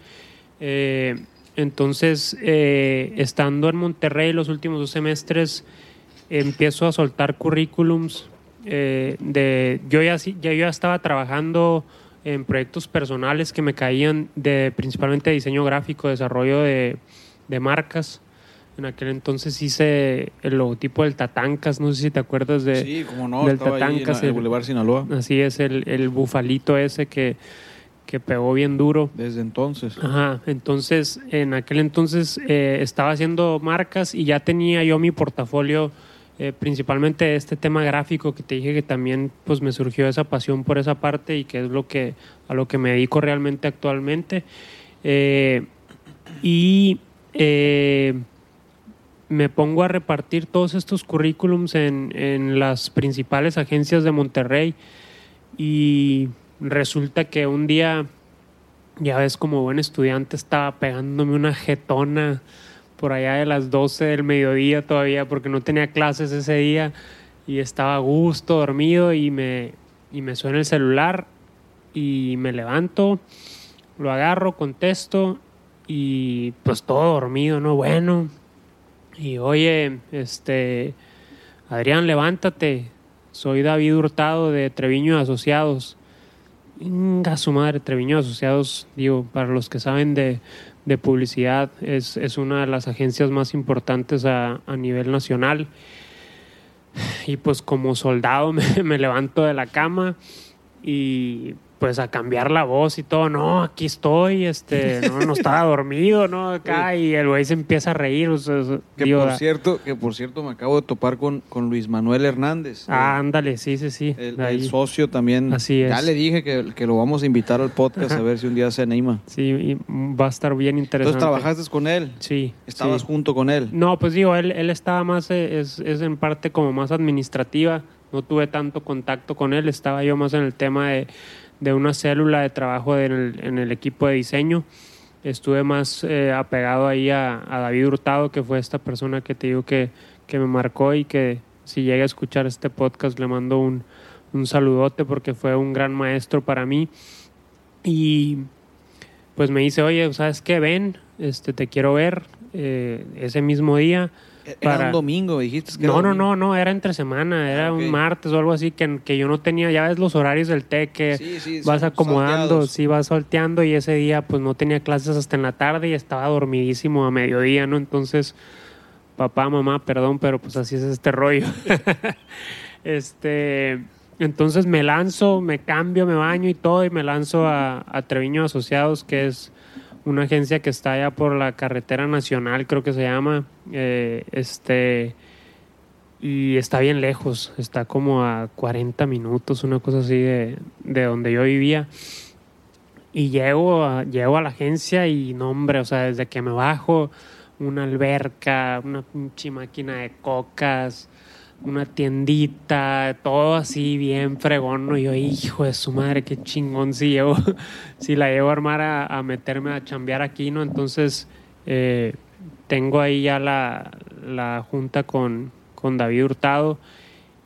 Eh, entonces, eh, estando en Monterrey los últimos dos semestres, empiezo a soltar currículums. eh, de, yo, ya, ya, ya estaba trabajando en proyectos personales que me caían de principalmente diseño gráfico, desarrollo de, de marcas. En aquel entonces hice el logotipo del Tatancas, no sé si te acuerdas de... sí, como no, del ahí en el el- Boulevard Sinaloa Así es, el, el bufalito ese que, que pegó bien duro. desde entonces. Ajá, entonces en aquel entonces eh, estaba haciendo marcas y ya tenía yo mi portafolio, eh, principalmente este tema gráfico que te dije que también pues me surgió esa pasión por esa parte y que es lo que a lo que me dedico realmente actualmente. Eh, y eh, me pongo a repartir todos estos currículums en, en las principales agencias de Monterrey y resulta que un día ya ves, como buen estudiante estaba pegándome una jetona por allá de las 12 del mediodía todavía porque no tenía clases ese día y estaba a gusto, dormido y me, y me suena el celular y me levanto, lo agarro, contesto y pues todo dormido, ¿no? Bueno, y oye, este, Adrián, levántate, soy David Hurtado de Treviño Asociados. Inga su madre, Treviño Asociados, digo, para los que saben de, de publicidad, es, es una de las agencias más importantes a, a nivel nacional. Y pues como soldado [laughs] me, me levanto de la cama y pues a cambiar la voz y todo, no, aquí estoy, este, no, no estaba [laughs] dormido, ¿no? Acá y el güey se empieza a reír, o sea, Que digo, por cierto, que por cierto me acabo de topar con, con Luis Manuel Hernández. ah, ándale, sí, sí, sí. el, socio también. Así es. Ya le dije que, que lo vamos a invitar al podcast a ver si un día se anima. Sí, y va a estar bien interesante. Entonces trabajaste con él. Sí. Estabas sí. junto con él. No, pues digo, él, él estaba más, eh, es, es en parte como más administrativa, no tuve tanto contacto con él, estaba yo más en el tema de, de una célula de trabajo en el, equipo de diseño, estuve más eh, apegado ahí a, a David Hurtado, que fue esta persona que te digo que, que me marcó y que si llega a escuchar este podcast le mando un, un saludote porque fue un gran maestro para mí y pues me dice, oye, ¿sabes qué? Ven, este, te quiero ver eh, ese mismo día. Era un domingo, dijiste. Que no, no, no, no, era entre semana, era un martes o algo así que, que, yo no tenía, ya ves los horarios del TEC que vas acomodando, sí, vas salteando y ese día pues no tenía clases hasta en la tarde y estaba dormidísimo a mediodía, ¿no? Entonces, papá, mamá, perdón, pero pues así es este rollo. [laughs] este, entonces me lanzo, me cambio, me baño y todo y me lanzo a, a Treviño Asociados, que es una agencia que está allá por la carretera nacional, creo que se llama. Eh, este y está bien lejos, está como a 40 minutos, una cosa así de, de donde yo vivía. Y llego a, llego a la agencia y no, hombre, o sea, desde que me bajo, una alberca, una pinche máquina de cocas, una tiendita, todo así bien fregón, ¿no? Yo, hijo de su madre, qué chingón si llevo, [laughs] si la llevo a armar a, meterme a chambear aquí, ¿no? Entonces, eh, tengo ahí ya la, la junta con, con David Hurtado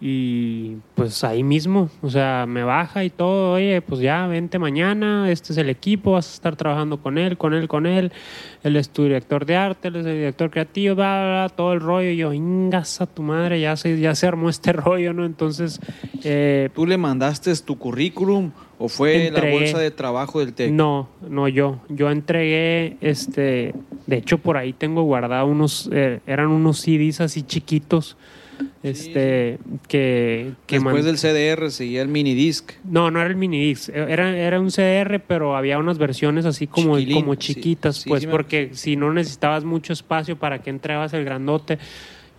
y pues ahí mismo, o sea, me baja y todo, oye, pues ya vente mañana, este es el equipo, vas a estar trabajando con él, con él, con él, él es tu director de arte, él es el director creativo, bla, todo el rollo, y yo, ingas a tu madre, ya se, ya se armó este [laughs] rollo, ¿no? Entonces... Eh, ¿Tú le mandaste tu currículum o fue la bolsa de trabajo del TEC? No, no, yo, yo entregué, este, de hecho por ahí tengo guardado unos, eh, eran unos CDs así chiquitos, este que, después del CDR seguía el mini disc no no era el mini disc era, era un CDR pero había unas versiones así como, como chiquitas pues porque si no necesitabas mucho espacio para que entrabas el grandote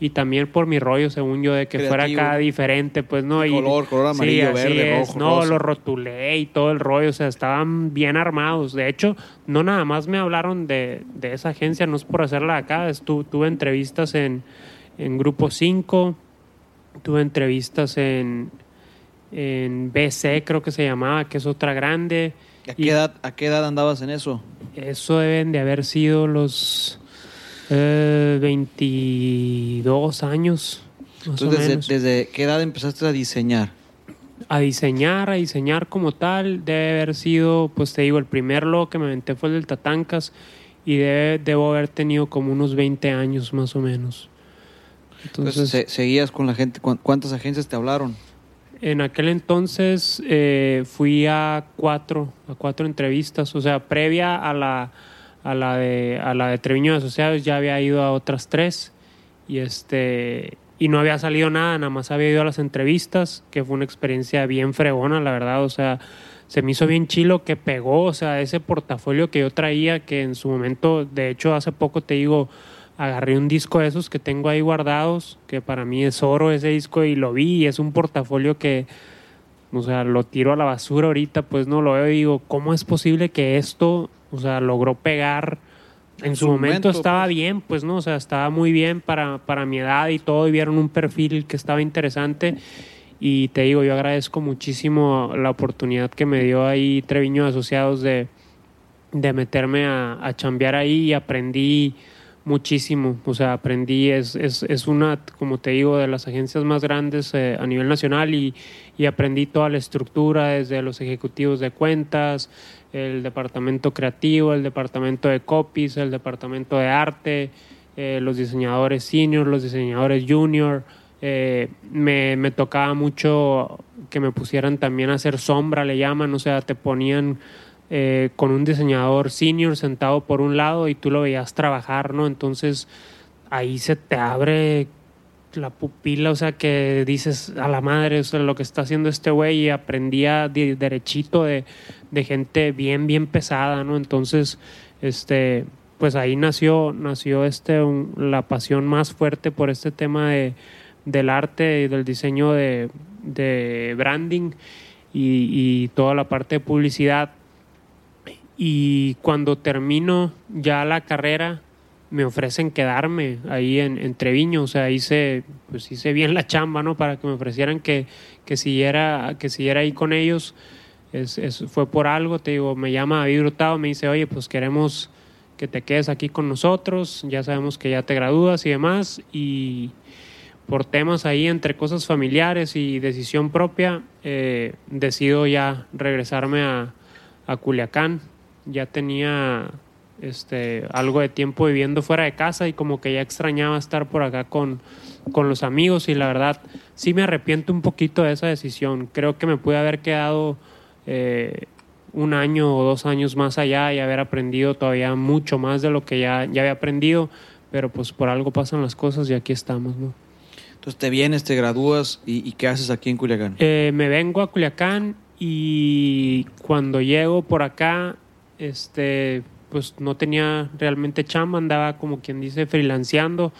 y también por mi rollo, según yo, de que fuera acá diferente, pues no. Y, color, color amarillo, verde, rojo. No, lo rotulé y todo el rollo, o sea, estaban bien armados. De hecho, no nada más me hablaron de, de esa agencia, no es por hacerla acá, tuve entrevistas en, en Grupo 5, tuve entrevistas en, en BC, creo que se llamaba, que es otra grande. ¿A qué, edad, ¿A qué edad andabas en eso? Eso deben de haber sido los 22 eh, años. Entonces, desde, qué edad empezaste a diseñar? A diseñar, a diseñar como tal, debe haber sido, pues te digo, el primer logo que me aventé fue el del Tatancas y debo haber tenido como unos 20 años más o menos. Entonces, ¿seguías con la gente? ¿Cuántas agencias te hablaron? En aquel entonces eh, fui a cuatro, a cuatro entrevistas, o sea, previa a la, a la de a la de Treviño Asociados ya había ido a otras tres y este y no había salido nada, nada más había ido a las entrevistas, que fue una experiencia bien fregona, la verdad, o sea, se me hizo bien chilo que pegó, o sea, ese portafolio que yo traía, que en su momento, de hecho, hace poco te digo, agarré un disco de esos que tengo ahí guardados, que para mí es oro ese disco y lo vi y es un portafolio que, o sea, lo tiro a la basura ahorita, pues no lo veo y digo, ¿cómo es posible que esto, o sea, logró pegar? En, su, momento, estaba pues. bien, pues no, o sea, estaba muy bien para, para mi edad y todo, y vieron un perfil que estaba interesante. Y te digo, yo agradezco muchísimo la oportunidad que me dio ahí Treviño Asociados de, de meterme a, a chambear ahí y aprendí muchísimo. O sea, aprendí, es, es, es, una, como te digo, de las agencias más grandes eh, a nivel nacional y, y, aprendí toda la estructura desde los ejecutivos de cuentas, el departamento creativo, el departamento de copies, el departamento de arte, eh, los diseñadores senior, los diseñadores junior. Eh, me, me tocaba mucho que me pusieran también a hacer sombra, le llaman, o sea, te ponían eh, con un diseñador senior sentado por un lado y tú lo veías trabajar, ¿no? Entonces ahí se te abre la pupila, o sea, que dices a la madre, o sea, lo que está haciendo este güey y aprendía derechito de, de, gente bien, bien pesada, ¿no? Entonces, este, pues ahí nació, nació este, la pasión más fuerte por este tema de, del arte y del diseño de, de branding y, y toda la parte de publicidad y cuando termino ya la carrera me ofrecen quedarme ahí en, en Treviño, o sea, hice, pues hice bien la chamba, ¿no? Para que me ofrecieran que, que, siguiera, que siguiera ahí con ellos. Fue por algo, te digo, me llama David Hurtado, me dice, oye, pues queremos que te quedes aquí con nosotros, ya sabemos que ya te gradúas y demás, y por temas ahí entre cosas familiares y decisión propia, eh, decido ya regresarme a, a Culiacán ya tenía este, algo de tiempo viviendo fuera de casa y como que ya extrañaba estar por acá con, con los amigos y la verdad sí me arrepiento un poquito de esa decisión. Creo que me pude haber quedado eh, un año o dos años más allá y haber aprendido todavía mucho más de lo que ya, ya había aprendido, pero pues por algo pasan las cosas y aquí estamos, ¿no? Entonces te vienes, te gradúas y, ¿qué haces aquí en Culiacán? Eh, me vengo a Culiacán y cuando llego por acá, este, pues no tenía realmente chamba, andaba como quien dice freelanceando,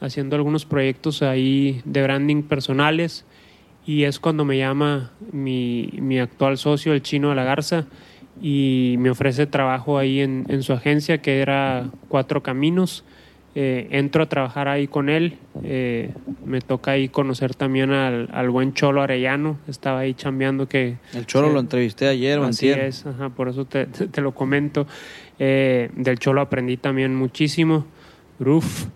haciendo algunos proyectos ahí de branding personales y es cuando me llama mi, mi actual socio, el chino de la Garza, y me ofrece trabajo ahí en, en su agencia que era Cuatro Caminos. Eh, entro a trabajar ahí con él, eh, me toca ahí conocer también al, al, buen Cholo Arellano, estaba ahí chambeando que... El Cholo lo entrevisté ayer, Así es, ajá, por eso te, te, lo comento. Eh, del Cholo aprendí también muchísimo. Uf,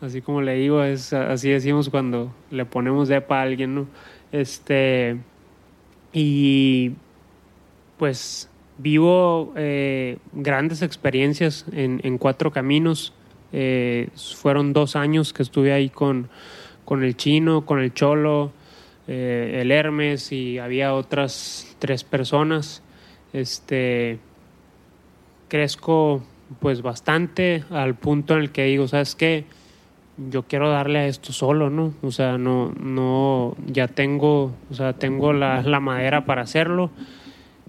así como le digo, es así decimos cuando le ponemos depa a alguien, ¿no? Este, y pues vivo eh, grandes experiencias en, en cuatro caminos. Eh, fueron dos años que estuve ahí con, con el chino, con el cholo, eh, el Hermes y había otras tres personas. Este, crezco pues bastante al punto en el que digo, ¿sabes qué? yo quiero darle a esto solo, ¿no? O sea, no, no, ya tengo, o sea, tengo la, la madera para hacerlo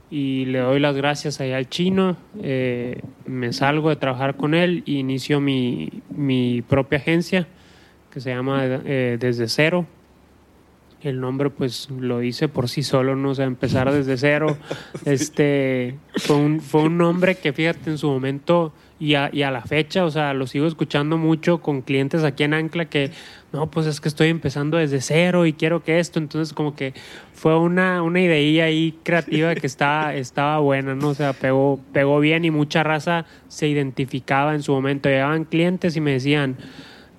y le doy las gracias allá al chino, eh, me salgo de trabajar con él e inicio mi, mi propia agencia que se llama eh, Desde Cero. El nombre pues lo dice por sí solo, ¿no? O sea, empezar desde cero. [laughs] Este fue un, fue un nombre que fíjate en su momento y a, y a, la fecha, o sea, lo sigo escuchando mucho con clientes aquí en Ancla que, no, pues es que estoy empezando desde cero y quiero que esto, entonces como que fue una, una idea ahí creativa que estaba, [laughs] estaba buena, ¿no? O sea, pegó, pegó bien y mucha raza se identificaba en su momento. Llegaban clientes y me decían,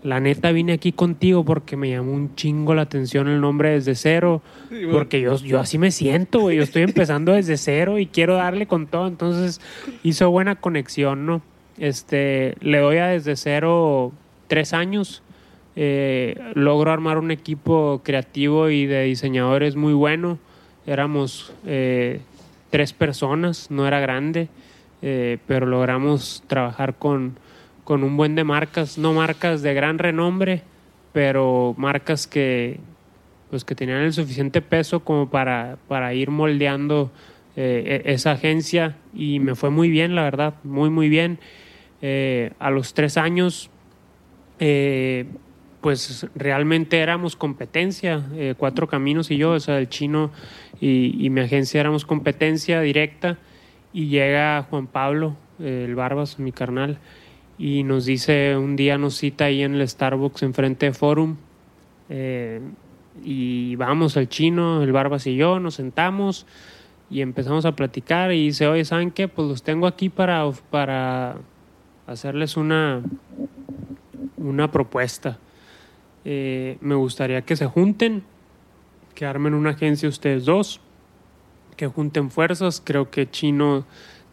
la neta vine aquí contigo porque me llamó un chingo la atención el nombre desde cero, porque yo, yo así me siento, güey, yo estoy empezando desde cero y quiero darle con todo, entonces hizo buena conexión, ¿no? Este, le doy a desde cero tres años. Eh, logro armar un equipo creativo y de diseñadores muy bueno. Éramos eh, tres personas, no era grande, eh, pero logramos trabajar con, con un buen de marcas, no marcas de gran renombre, pero marcas que, pues, que tenían el suficiente peso como para, para ir moldeando e-, esa agencia y me fue muy bien, la verdad, muy, muy bien. Eh, a los tres años, eh, pues realmente éramos competencia, eh, Cuatro Caminos y yo, o sea, el chino y, mi agencia éramos competencia directa y llega Juan Pablo, el Barbas, mi carnal, y nos dice, un día nos cita ahí en el Starbucks enfrente de Forum, y vamos al chino, el Barbas y yo, nos sentamos y empezamos a platicar y dice, oye, ¿saben qué? Pues los tengo aquí para, para hacerles una, una propuesta. Eh, me gustaría que se junten, que armen una agencia ustedes dos, que junten fuerzas. Creo que Chino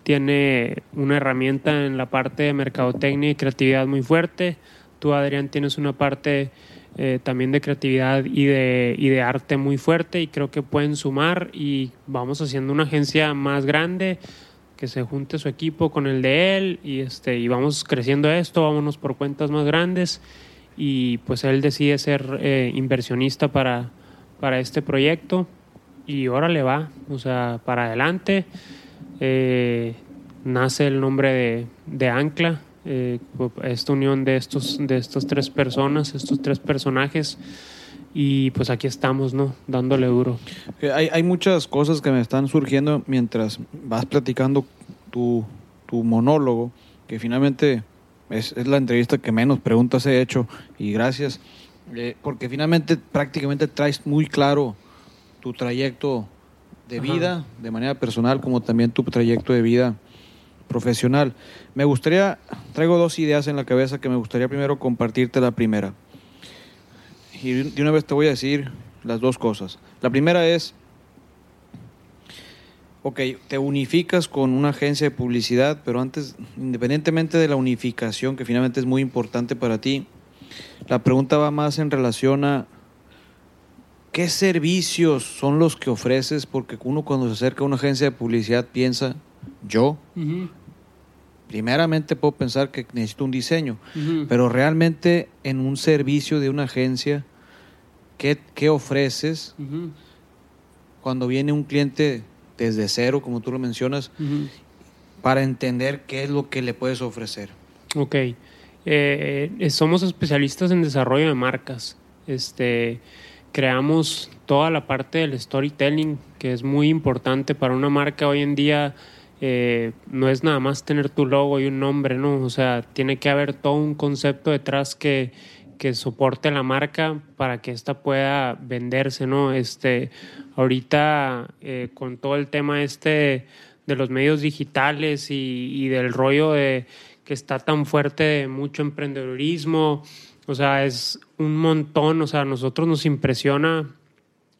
tiene una herramienta en la parte de mercadotecnia y creatividad muy fuerte. Tú, Adrián, tienes una parte eh, también de creatividad y de, y de arte muy fuerte y creo que pueden sumar y vamos haciendo una agencia más grande que se junte su equipo con el de él y este y vamos creciendo esto, vámonos por cuentas más grandes y pues él decide ser eh, inversionista para, para este proyecto y ahora le va, o sea, para adelante. Eh, nace el nombre de, de Ancla, eh, esta unión de estos, de estas tres personas, estos tres personajes y pues aquí estamos, ¿no? Dándole duro. Hay, hay muchas cosas que me están surgiendo mientras vas platicando tu, tu monólogo, que finalmente es, es, la entrevista que menos preguntas he hecho y gracias, eh, porque finalmente prácticamente traes muy claro tu trayecto de vida, Ajá. de manera personal, como también tu trayecto de vida profesional. Me gustaría, traigo dos ideas en la cabeza que me gustaría primero compartirte la primera y de una vez te voy a decir las dos cosas. La primera es, Ok, te unificas con una agencia de publicidad, pero antes, independientemente de la unificación, que finalmente es muy importante para ti, la pregunta va más en relación a qué servicios son los que ofreces, porque uno cuando se acerca a una agencia de publicidad piensa, yo, primeramente puedo pensar que necesito un diseño, pero realmente en un servicio de una agencia, ¿qué, qué ofreces cuando viene un cliente desde cero, como tú lo mencionas, para entender qué es lo que le puedes ofrecer? Ok. Eh, somos especialistas en desarrollo de marcas. Este, creamos toda la parte del storytelling, que es muy importante para una marca hoy en día. Eh, no es nada más tener tu logo y un nombre, ¿no? O sea, tiene que haber todo un concepto detrás que, que soporte la marca para que ésta pueda venderse, ¿no? Este, ahorita eh, con todo el tema este de los medios digitales y, del rollo de que está tan fuerte mucho emprendedurismo, o sea, es un montón, o sea, a nosotros nos impresiona,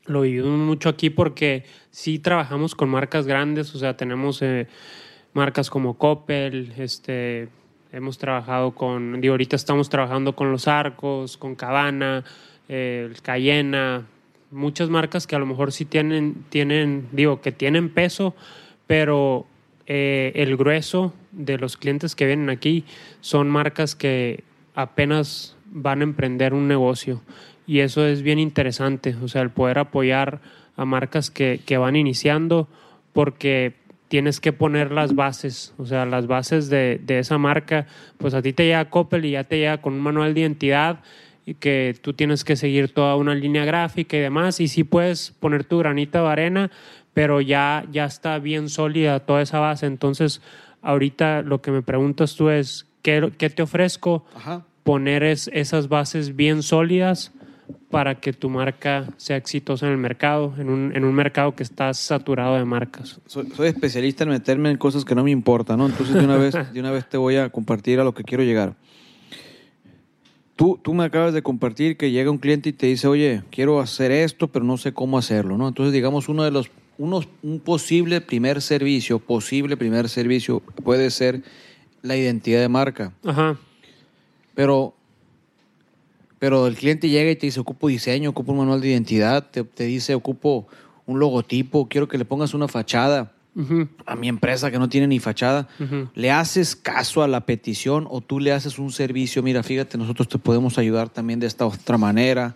lo vivimos mucho aquí porque sí trabajamos con marcas grandes, o sea, tenemos eh, marcas como Coppel, este, hemos trabajado con, digo, ahorita estamos trabajando con Los Arcos, con Cabana, eh, Cayena, muchas marcas que a lo mejor sí tienen, tienen, digo, que tienen peso, pero eh, el grueso de los clientes que vienen aquí son marcas que apenas van a emprender un negocio y eso es bien interesante, o sea, el poder apoyar a marcas que, que van iniciando porque tienes que poner las bases, o sea, las bases de, de, esa marca, pues a ti te llega Coppel y ya te llega con un manual de identidad y que tú tienes que seguir toda una línea gráfica y demás, y sí puedes poner tu granita de arena, pero ya, ya está bien sólida toda esa base, entonces ahorita lo que me preguntas tú es, ¿qué, qué te ofrezco? Ajá. Poner es, esas bases bien sólidas para que tu marca sea exitosa en el mercado, en un, en un mercado que está saturado de marcas. Soy, soy, especialista en meterme en cosas que no me importan, ¿no? Entonces de una vez, [laughs] de una vez te voy a compartir a lo que quiero llegar. Tú, tú me acabas de compartir que llega un cliente y te dice, oye, quiero hacer esto, pero no sé cómo hacerlo, ¿no? Entonces, digamos, uno de los, unos, un posible primer servicio, posible primer servicio puede ser la identidad de marca. Ajá. Pero pero el cliente llega y te dice, ocupo diseño, ocupo un manual de identidad, te, te dice, ocupo un logotipo, quiero que le pongas una fachada uh -huh. a mi empresa que no tiene ni fachada. Uh -huh. ¿Le haces caso a la petición o tú le haces un servicio? Mira, fíjate, nosotros te podemos ayudar también de esta otra manera.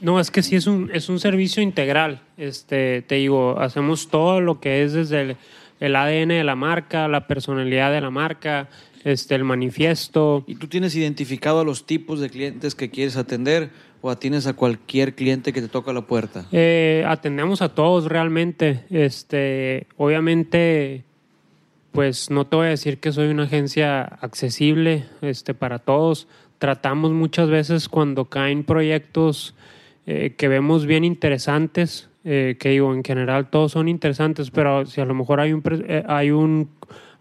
No, es que sí es un, es un servicio integral. Este, te digo, hacemos todo lo que es desde el, el ADN de la marca, la personalidad de la marca, este, el manifiesto. ¿Y tú tienes identificado a los tipos de clientes que quieres atender o atiendes a cualquier cliente que te toca la puerta? Eh, atendemos a todos realmente. Este, obviamente, pues no te voy a decir que soy una agencia accesible este, para todos. Tratamos muchas veces cuando caen proyectos eh, que vemos bien interesantes, eh, que digo, en general todos son interesantes, pero si a lo mejor hay un, hay un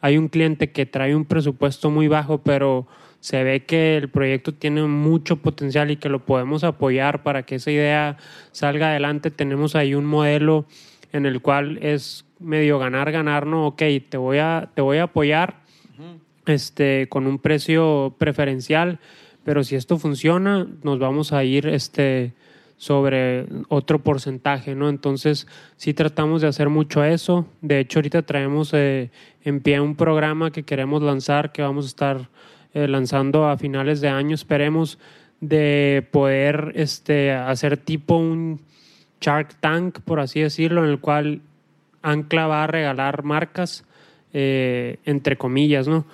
hay un cliente que trae un presupuesto muy bajo, pero se ve que el proyecto tiene mucho potencial y que lo podemos apoyar para que esa idea salga adelante. Tenemos ahí un modelo en el cual es medio ganar, ganar, no, ok, te voy a, te voy a apoyar uh -huh. este, con un precio preferencial, pero si esto funciona, nos vamos a ir este, sobre otro porcentaje, ¿no? Entonces, sí tratamos de hacer mucho eso. De hecho, ahorita traemos eh, en pie un programa que queremos lanzar, que vamos a estar eh, lanzando a finales de año, esperemos, de poder este, hacer tipo un Shark Tank, por así decirlo, en el cual Ancla va a regalar marcas, eh, entre comillas, ¿no?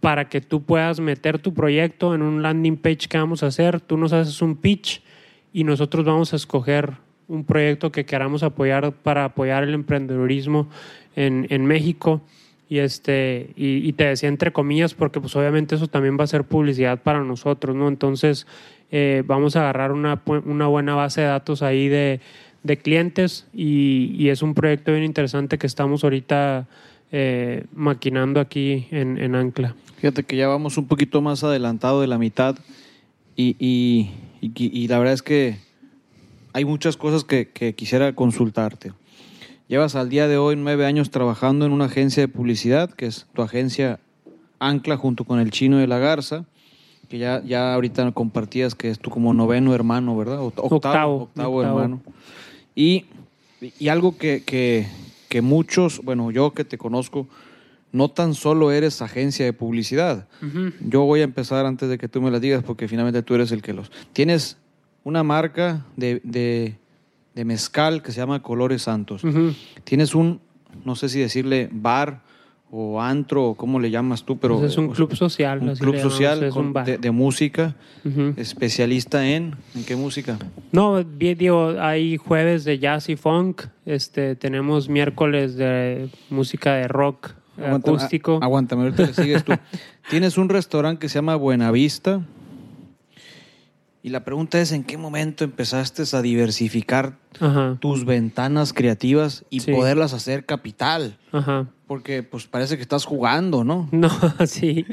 Para que tú puedas meter tu proyecto en un landing page que vamos a hacer. Tú nos haces un pitch y nosotros vamos a escoger un proyecto que queramos apoyar para apoyar el emprendedurismo en, en México. Y, este, y, te decía entre comillas porque pues obviamente eso también va a ser publicidad para nosotros, ¿no? Entonces eh, vamos a agarrar una, una buena base de datos ahí de, de clientes y, y, es un proyecto bien interesante que estamos ahorita eh, maquinando aquí en, en, Ancla. Fíjate que ya vamos un poquito más adelantado de la mitad y, y, y la verdad es que hay muchas cosas que, que, quisiera consultarte. Llevas al día de hoy nueve años trabajando en una agencia de publicidad, que es tu agencia Ancla junto con el Chino de la Garza, que ya, ya ahorita compartías que es tu como noveno hermano, ¿verdad? Oct- Octavo, Octavo, octavo, octavo. hermano. Y, y algo que, que, que muchos, bueno, yo que te conozco, no tan solo eres agencia de publicidad. Yo voy a empezar antes de que tú me las digas, porque finalmente tú eres el que los... Tienes una marca de, de, de mezcal que se llama Colores Santos. Tienes un, no sé si decirle bar o antro o cómo le llamas tú, pero... Pues es un club social. Un club social es con- un bar. de, de música, especialista en... ¿En qué música? No, digo, hay jueves de jazz y funk. Este, tenemos miércoles de música de rock acústico. a- aguántame, ahorita le sigues tú. [laughs] Tienes un restaurante que se llama Buenavista. Y la pregunta es, ¿en qué momento empezaste a diversificar Ajá, tus ventanas creativas y Sí. poderlas hacer capital? ajá. Porque pues parece que estás jugando, ¿no? [laughs] No, [laughs] sí.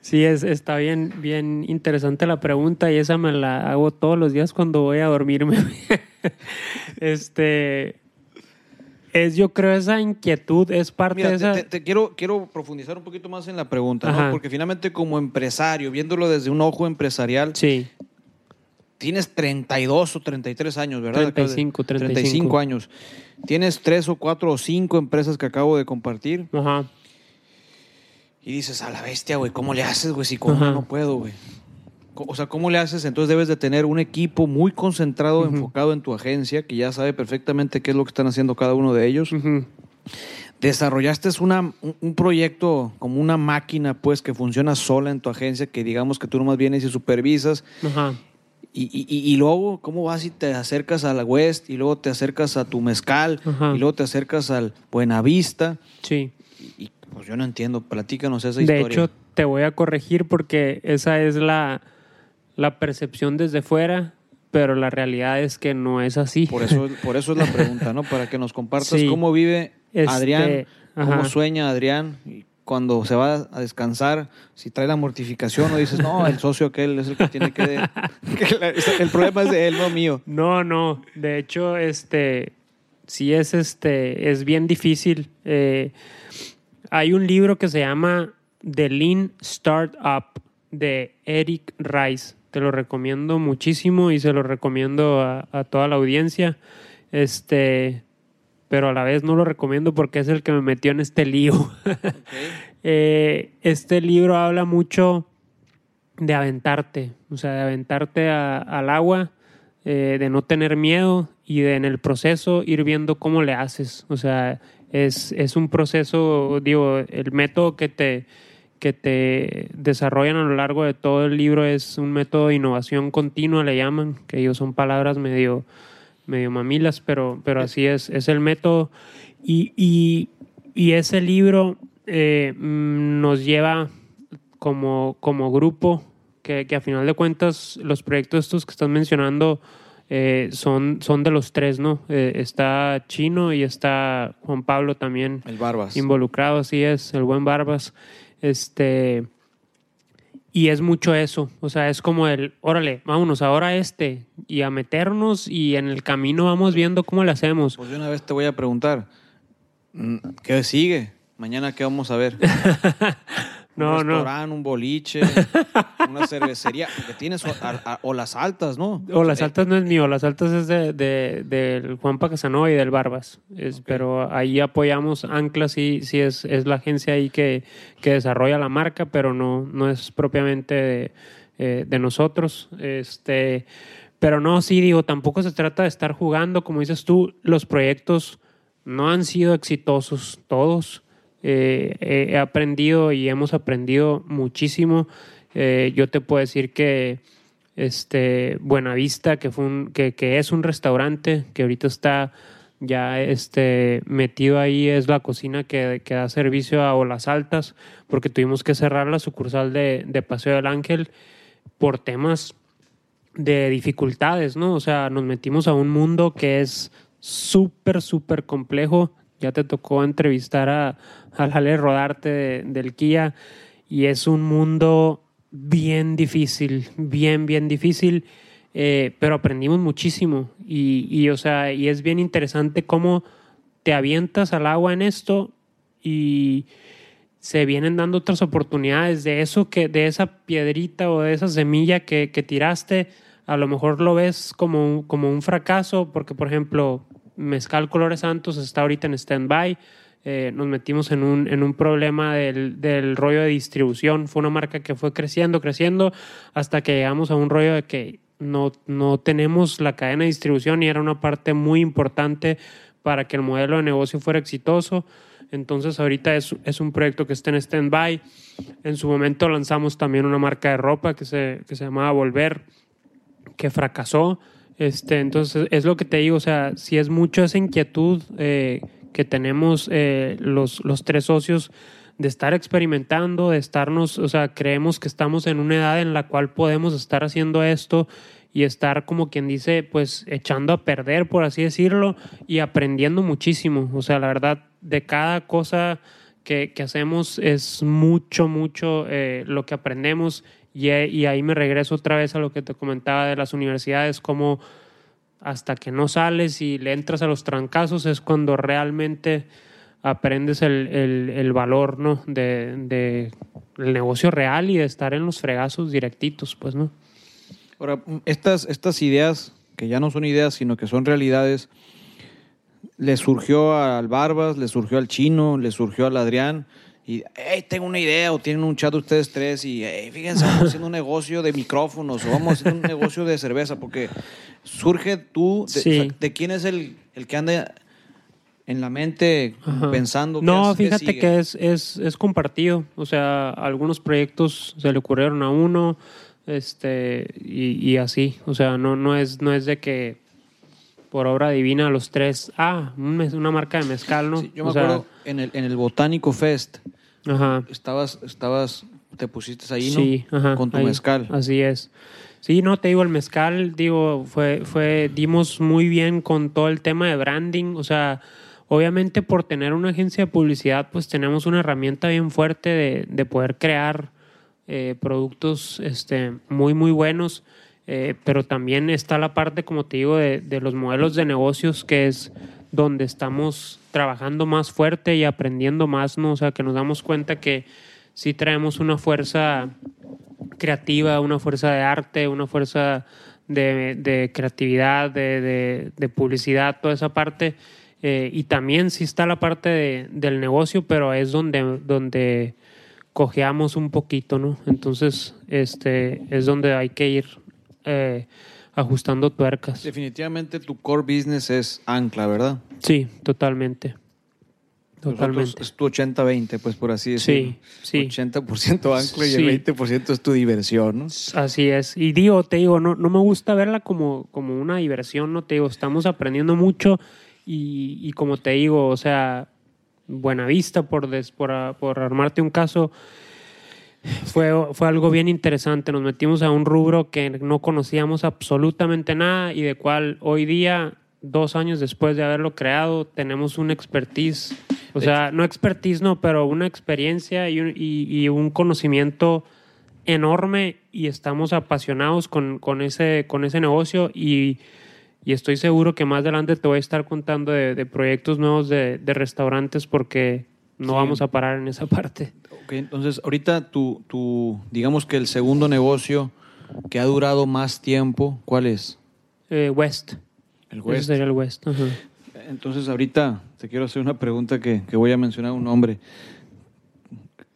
Sí, es, está bien, bien interesante la pregunta y esa me la hago todos los días cuando voy a dormirme. [laughs] este. Es, yo creo, esa inquietud es parte Mira, de te, esa. te- te quiero, quiero profundizar un poquito más en la pregunta, ¿no? Porque finalmente como empresario, viéndolo desde un ojo empresarial, Sí, tienes 32 o 33 años, ¿verdad? Acabas de- 35, 35 años. Tienes tres o cuatro o cinco empresas que acabo de compartir ajá. y dices, a la bestia, güey, ¿cómo le haces, güey? Si uno no puedo, güey. O sea, ¿cómo le haces? Entonces debes de tener un equipo muy concentrado, enfocado en tu agencia, que ya sabe perfectamente qué es lo que están haciendo cada uno de ellos. Ujú. Desarrollaste una, un, proyecto como una máquina, pues, que funciona sola en tu agencia, que digamos que tú nomás vienes y supervisas. Ajá. Y- y- y luego, ¿cómo vas y te acercas a la West? Y luego te acercas a tu mezcal. Ajá. Y luego te acercas al Buenavista. Sí. Y, y, pues yo no entiendo. Platícanos esa De historia. hecho, te voy a corregir porque esa es la, la percepción desde fuera, pero la realidad es que no es así. por, eso, [laughs] por eso es la pregunta, ¿no? Para que nos compartas Sí. cómo vive Este, Adrián, cómo ajá. sueña Adrián. y cuando se va a descansar, si trae la mortificación o dices, no, [laughs] el socio aquel es el que tiene que... [laughs] que la- el problema es de él, no mío. No, no. De hecho, este sí es este es bien difícil. Eh, hay un libro que se llama The Lean Startup de Eric Rice. Te lo recomiendo muchísimo y se lo recomiendo a, a toda la audiencia. Este, pero a la vez no lo recomiendo porque es el que me metió en este lío. [laughs] Eh, este libro habla mucho de aventarte, o sea, de aventarte a- al agua, eh, de no tener miedo y de en el proceso ir viendo cómo le haces. O sea, es, es un proceso, digo, el método que te, que te desarrollan a lo largo de todo el libro es un método de innovación continua, le llaman, que ellos son palabras medio, medio mamilas, pero, pero así es, es el método. Y, y, y ese libro eh, mm, nos lleva como, como grupo, que, que a final de cuentas los proyectos estos que estás mencionando eh, son, son de los tres, ¿no? Eh, está Chino y está Juan Pablo también El Barbas. involucrado, así es, el buen Barbas. Este. Y es mucho eso, o sea, es como el, órale, vámonos ahora a este y a meternos y en el camino vamos viendo cómo le hacemos. Pues de una vez te voy a preguntar, mm, ¿qué sigue? Mañana, ¿qué vamos a ver? [laughs] No, un no. restaurante, un boliche, [laughs] una cervecería, porque tienes o, a- a- o las altas, ¿no? O las altas no es mío, las altas es de, de- del Juanpa Casanova y del Barbas. Es, Pero ahí apoyamos Ancla, sí, sí es, es la agencia ahí que, que desarrolla la marca, pero no, no es propiamente de, eh, de nosotros. Este, pero no, sí, digo, tampoco se trata de estar jugando, como dices tú, los proyectos no han sido exitosos todos. Eh, he he aprendido y hemos aprendido muchísimo. Eh, yo te puedo decir que este Buenavista, que fue un, que, es un restaurante que ahorita está ya este metido ahí, es la cocina que, que da servicio a Olas Altas, porque tuvimos que cerrar la sucursal de, de Paseo del Ángel por temas de dificultades, ¿no? O sea, nos metimos a un mundo que es súper, súper complejo. Ya te tocó entrevistar a, a Rodarte de- del Kia y es un mundo bien difícil, bien, bien difícil, eh, pero aprendimos muchísimo. Y, y, o sea, y es bien interesante cómo te avientas al agua en esto y se vienen dando otras oportunidades. De eso que de esa piedrita o de esa semilla que, que tiraste a lo mejor lo ves como como un fracaso porque por ejemplo Mezcal Colores Santos está ahorita en stand-by eh, nos metimos en un, en un problema del, del, rollo de distribución. Fue una marca que fue creciendo, creciendo, hasta que llegamos a un rollo de que no, no tenemos la cadena de distribución y era una parte muy importante para que el modelo de negocio fuera exitoso. Entonces ahorita es, es un proyecto que está en stand-by. En su momento lanzamos también una marca de ropa que se, que se llamaba Volver, que fracasó. Este, entonces es lo que te digo, o sea, si es mucho esa inquietud eh, que tenemos eh, los, los tres socios de estar experimentando, de estarnos, o sea, creemos que estamos en una edad en la cual podemos estar haciendo esto y estar como quien dice, pues echando a perder, por así decirlo, y aprendiendo muchísimo. O sea, la verdad, de cada cosa que, que hacemos es mucho, mucho eh, lo que aprendemos y, y ahí me regreso otra vez a lo que te comentaba de las universidades, como hasta que no sales y le entras a los trancazos es cuando realmente aprendes el, el, el valor ¿no? de, de, el negocio real y de estar en los fregazos directitos, pues, ¿no? Ahora, estas, estas ideas, que ya no son ideas, sino que son realidades, le surgió al Barbas, le surgió al Chino, le surgió al Adrián, y hey, tengo una idea, o tienen un chat ustedes tres, y hey, fíjense, vamos haciendo un negocio de micrófonos, o vamos haciendo un negocio de cerveza, porque surge tú, de, Sí. o sea, de quién es el, el que anda en la mente Ajá. pensando. No, qué fíjate sigue? que es, es, es compartido. O sea, algunos proyectos se le ocurrieron a uno, este, y, y así. O sea, no, no es, no es de que por obra divina los tres, ah, una marca de mezcal, ¿no? Sí, yo me O sea, acuerdo en el, en el Botánico Fest, Ajá. estabas, estabas, te pusiste ahí, ¿no? Sí, ajá, Con tu ahí. mezcal. Así es. Sí, no, te digo, el mezcal, digo, fue, fue, dimos muy bien con todo el tema de branding. O sea, obviamente por tener una agencia de publicidad, pues tenemos una herramienta bien fuerte de, de poder crear eh, productos este, muy, muy buenos. Eh, pero también está la parte, como te digo, de, de los modelos de negocios, que es donde estamos trabajando más fuerte y aprendiendo más, ¿no? O sea, que nos damos cuenta que sí traemos una fuerza creativa, una fuerza de arte, una fuerza de, creatividad, de, publicidad, toda esa parte. Eh, y también sí está la parte de- del negocio, pero es donde, donde cojeamos un poquito, ¿no? Entonces, este es donde hay que ir eh, ajustando tuercas. Definitivamente tu core business es ancla, ¿verdad? Sí, totalmente. Totalmente. Es tu 80-20, pues por así decirlo. Sí, sí. 80% ancla y el 20% es tu diversión, ¿no? Así es. Y digo, te digo, no, no me gusta verla como, como una diversión, no te digo, estamos aprendiendo mucho y, y como te digo, o sea, Buenavista, por, des- por, por armarte un caso, fue, fue algo bien interesante. Nos metimos a un rubro que no conocíamos absolutamente nada y de cual hoy día, dos años después de haberlo creado, tenemos una expertise. O sea, no expertise, no, pero una experiencia y un, y- y un conocimiento enorme y estamos apasionados con, con, ese, con ese negocio y, y estoy seguro que más adelante te voy a estar contando de, de proyectos nuevos de, de restaurantes porque no Sí. vamos a parar en esa [laughs] parte. Ok, entonces ahorita tu, tu, digamos que el segundo negocio que ha durado más tiempo, ¿cuál es? Eh, West. El Ese West. sería el West. Entonces ahorita te quiero hacer una pregunta que, que voy a mencionar un nombre.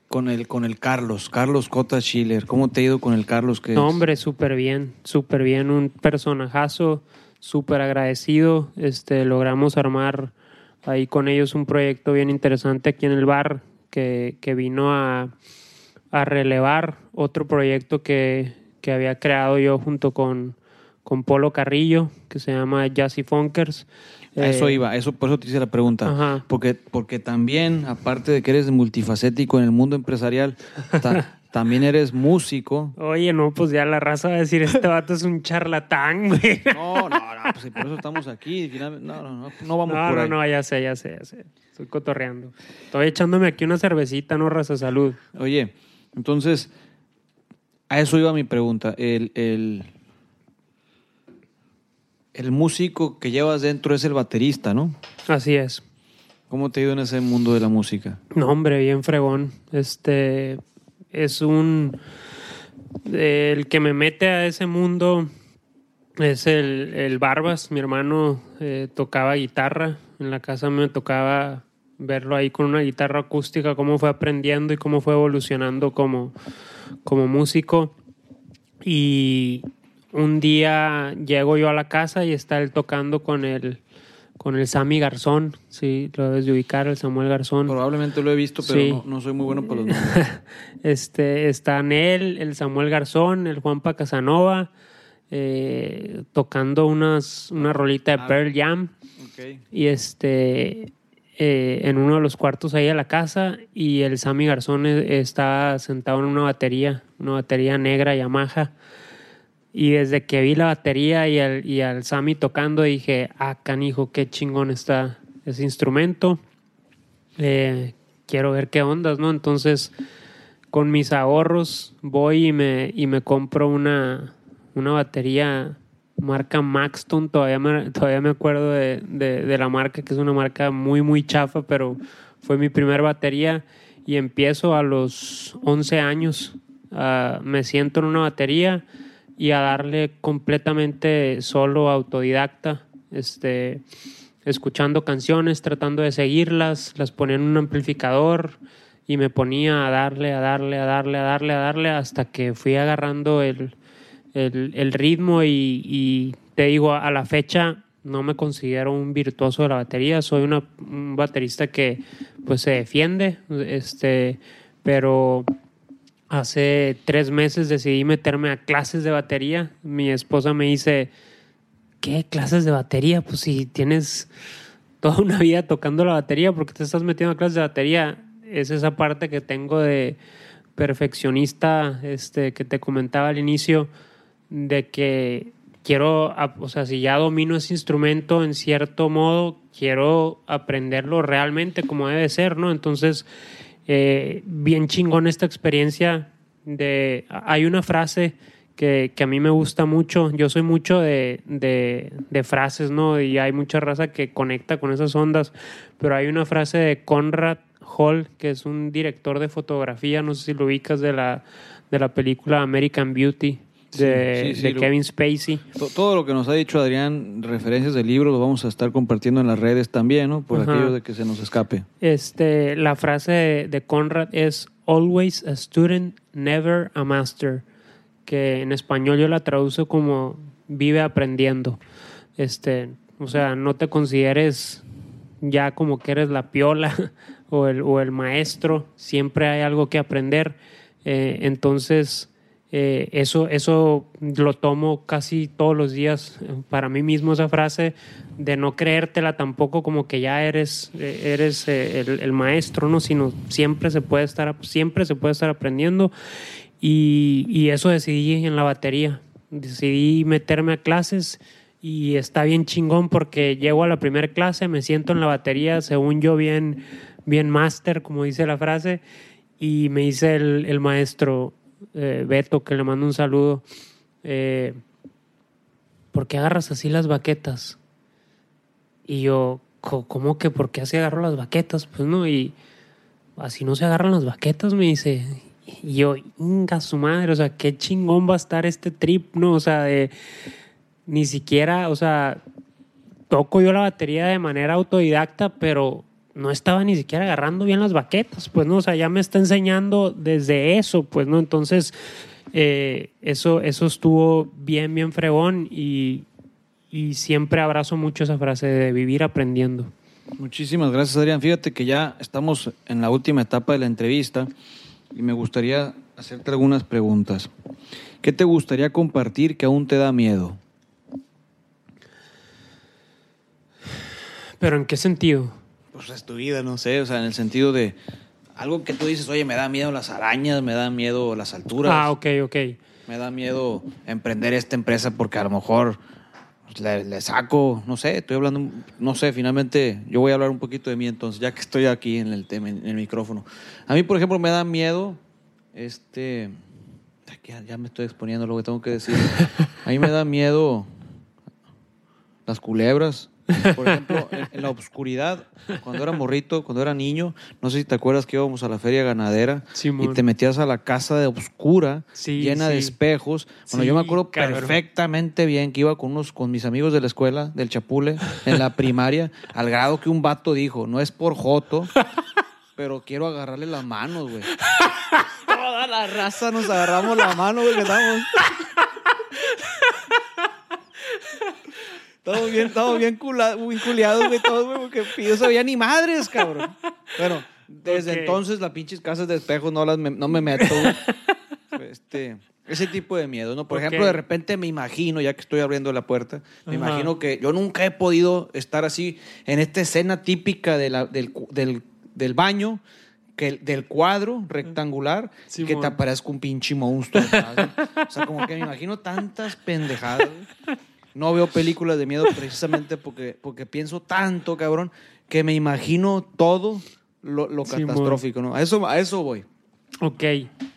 Con el, con el Carlos, Carlos Cota Schiller. ¿Cómo te ha ido con el Carlos? Que No, es- hombre, súper bien, súper bien. Un personajazo, súper agradecido. Este, logramos armar ahí con ellos un proyecto bien interesante aquí en el bar que, que vino a, a relevar otro proyecto que, que había creado yo junto con, con Polo Carrillo, que se llama Jazzy Funkers. A eso Eh, iba, eso, por eso te hice la pregunta. Ajá. Porque, porque también, aparte de que eres multifacético en el mundo empresarial, ta- [laughs] también eres músico. Oye, no, pues ya la raza va a decir, este vato es un charlatán, güey. No, no, no, pues por eso estamos aquí. No, no, no, no vamos No, por no, ahí. no, ya sé, ya sé, ya sé. Estoy cotorreando. Estoy echándome aquí una cervecita, no raza salud. Oye, entonces, a eso iba mi pregunta. El, el, el músico que llevas dentro es el baterista, ¿no? Así es. ¿Cómo te ha ido en ese mundo de la música? No, hombre, bien fregón. Este es un. El que me mete a ese mundo es el, el Barbas. Mi hermano eh, tocaba guitarra. En la casa me tocaba verlo ahí con una guitarra acústica, cómo fue aprendiendo y cómo fue evolucionando como, como músico. Y un día llego yo a la casa y está él tocando con el, con el Sammy Garzón, sí, lo debes de ubicar, el Samuel Garzón. Probablemente lo he visto, pero Sí. no, no soy muy bueno para los [laughs] nombres. este, están él, el Samuel Garzón, el Juanpa Casanova, eh, tocando unas, una rolita de Ah. Pearl Jam Ok. y este eh, en uno de los cuartos ahí a la casa y el Sammy Garzón eh, está sentado en una batería, una batería negra Yamaha. Y desde que vi la batería y al, y al Sammy tocando dije, ah, canijo, qué chingón está ese instrumento. Eh, quiero ver qué ondas, ¿no? Entonces, con mis ahorros voy y me, y me compro una, una batería marca Maxton. Todavía me, todavía me acuerdo de, de- la marca, que es una marca muy, muy chafa, pero fue mi primer batería. Y empiezo a los 11 años. ah, me siento en una batería y a darle completamente solo autodidacta. Este escuchando canciones, tratando de seguirlas, las ponía en un amplificador y me ponía a darle, a darle, a darle, a darle, a darle, hasta que fui agarrando el, el, ritmo y, y te digo, a la fecha no me considero un virtuoso de la batería, soy una, un baterista que pues se defiende, este, pero hace tres meses decidí meterme a clases de batería. Mi esposa me dice, ¿qué clases de batería? Pues si tienes toda una vida tocando la batería, ¿por qué te estás metiendo a clases de batería? Es esa parte que tengo de perfeccionista, este, que te comentaba al inicio, de que quiero, o sea, si ya domino ese instrumento en cierto modo, quiero aprenderlo realmente como debe ser, ¿no? Entonces, eh, bien chingón esta experiencia de... Hay una frase que, a mí me gusta mucho, yo soy mucho de, de, de frases, ¿no? Y hay mucha raza que conecta con esas ondas, pero hay una frase de Conrad Hall, que es un director de fotografía, no sé si lo ubicas, de la, de la película American Beauty, de, Sí, sí, de Kevin Spacey. To- Todo lo que nos ha dicho Adrián, referencias del libro, lo vamos a estar compartiendo en las redes también, ¿no? Por Ajá. aquello de que se nos escape. Este, la frase de, de Conrad es always a student, never a master, que en español yo la traduzo como vive aprendiendo. Este, o sea, no te consideres ya como que eres la piola [laughs] o el, o el maestro, siempre hay algo que aprender. Eh, entonces, eh, eso, eso lo tomo casi todos los días eh, para mí mismo esa frase de no creértela tampoco como que ya eres, eh, eres el, el maestro, ¿no? Sino siempre se puede estar, siempre se puede estar aprendiendo. Y, y eso decidí en la batería. Decidí meterme a clases y está bien chingón porque llego a la primera clase, me siento en la batería, según yo, bien, bien máster, como dice la frase, y me dice el, el maestro eh, Beto, que le mando un saludo, eh, ¿por qué agarras así las baquetas? Y yo, "Co- ¿cómo que por qué así agarro las baquetas? Pues no, y así no se agarran las baquetas, me dice. Y yo, inga su madre, o sea, qué chingón va a estar este trip, ¿no? O sea, de ni siquiera, o sea, toco yo la batería de manera autodidacta, pero no estaba ni siquiera agarrando bien las baquetas, pues no, o sea, ya me está enseñando desde eso, pues no, entonces eh, eso, eso estuvo bien, bien fregón y, y siempre abrazo mucho esa frase de vivir aprendiendo. Muchísimas gracias, Adrián. Fíjate que ya estamos en la última etapa de la entrevista y me gustaría hacerte algunas preguntas. ¿Qué te gustaría compartir que aún te da miedo? Pero ¿en qué sentido? Pues es tu vida, no sé, o sea, en el sentido de algo que tú dices, oye, me da miedo las arañas, me da miedo las alturas, Ah, ok, ok. me da miedo emprender esta empresa porque a lo mejor pues, le, le saco, no sé, estoy hablando, no sé, finalmente yo voy a hablar un poquito de mí entonces, ya que estoy aquí en el tema, en el micrófono. A mí, por ejemplo, me da miedo, este, ya, ya me estoy exponiendo lo que tengo que decir. A mí me da miedo las culebras. Por ejemplo, en, en la oscuridad, cuando era morrito, cuando era niño, no sé si te acuerdas que íbamos a la feria ganadera Simón. y te metías a la casa de oscura, Sí, llena de espejos. Bueno, Sí, yo me acuerdo cabrón. perfectamente bien que iba con unos con mis amigos de la escuela, del Chapule, en la primaria, al grado que un vato dijo, no es por joto, pero quiero agarrarle las manos, güey. [laughs] Toda la raza nos agarramos la mano, güey, que estábamos... Estamos bien, estamos bien, cula- bien culiados, güey, todos, güey, porque yo sabía ni madres, cabrón. Bueno, desde entonces las pinches casas de espejos no las me, no me meto, güey. Este, ese tipo de miedo, ¿no? Por ejemplo, de repente me imagino, ya que estoy abriendo la puerta, me Ajá. imagino que yo nunca he podido estar así en esta escena típica de la- del, del, del baño, que, el- del cuadro rectangular, que te aparezca un pinche monstruo. O sea, como que me imagino tantas pendejadas. No veo películas de miedo precisamente porque, porque pienso tanto, cabrón, que me imagino todo lo, catastrófico, ¿no? A eso, a eso voy. Ok.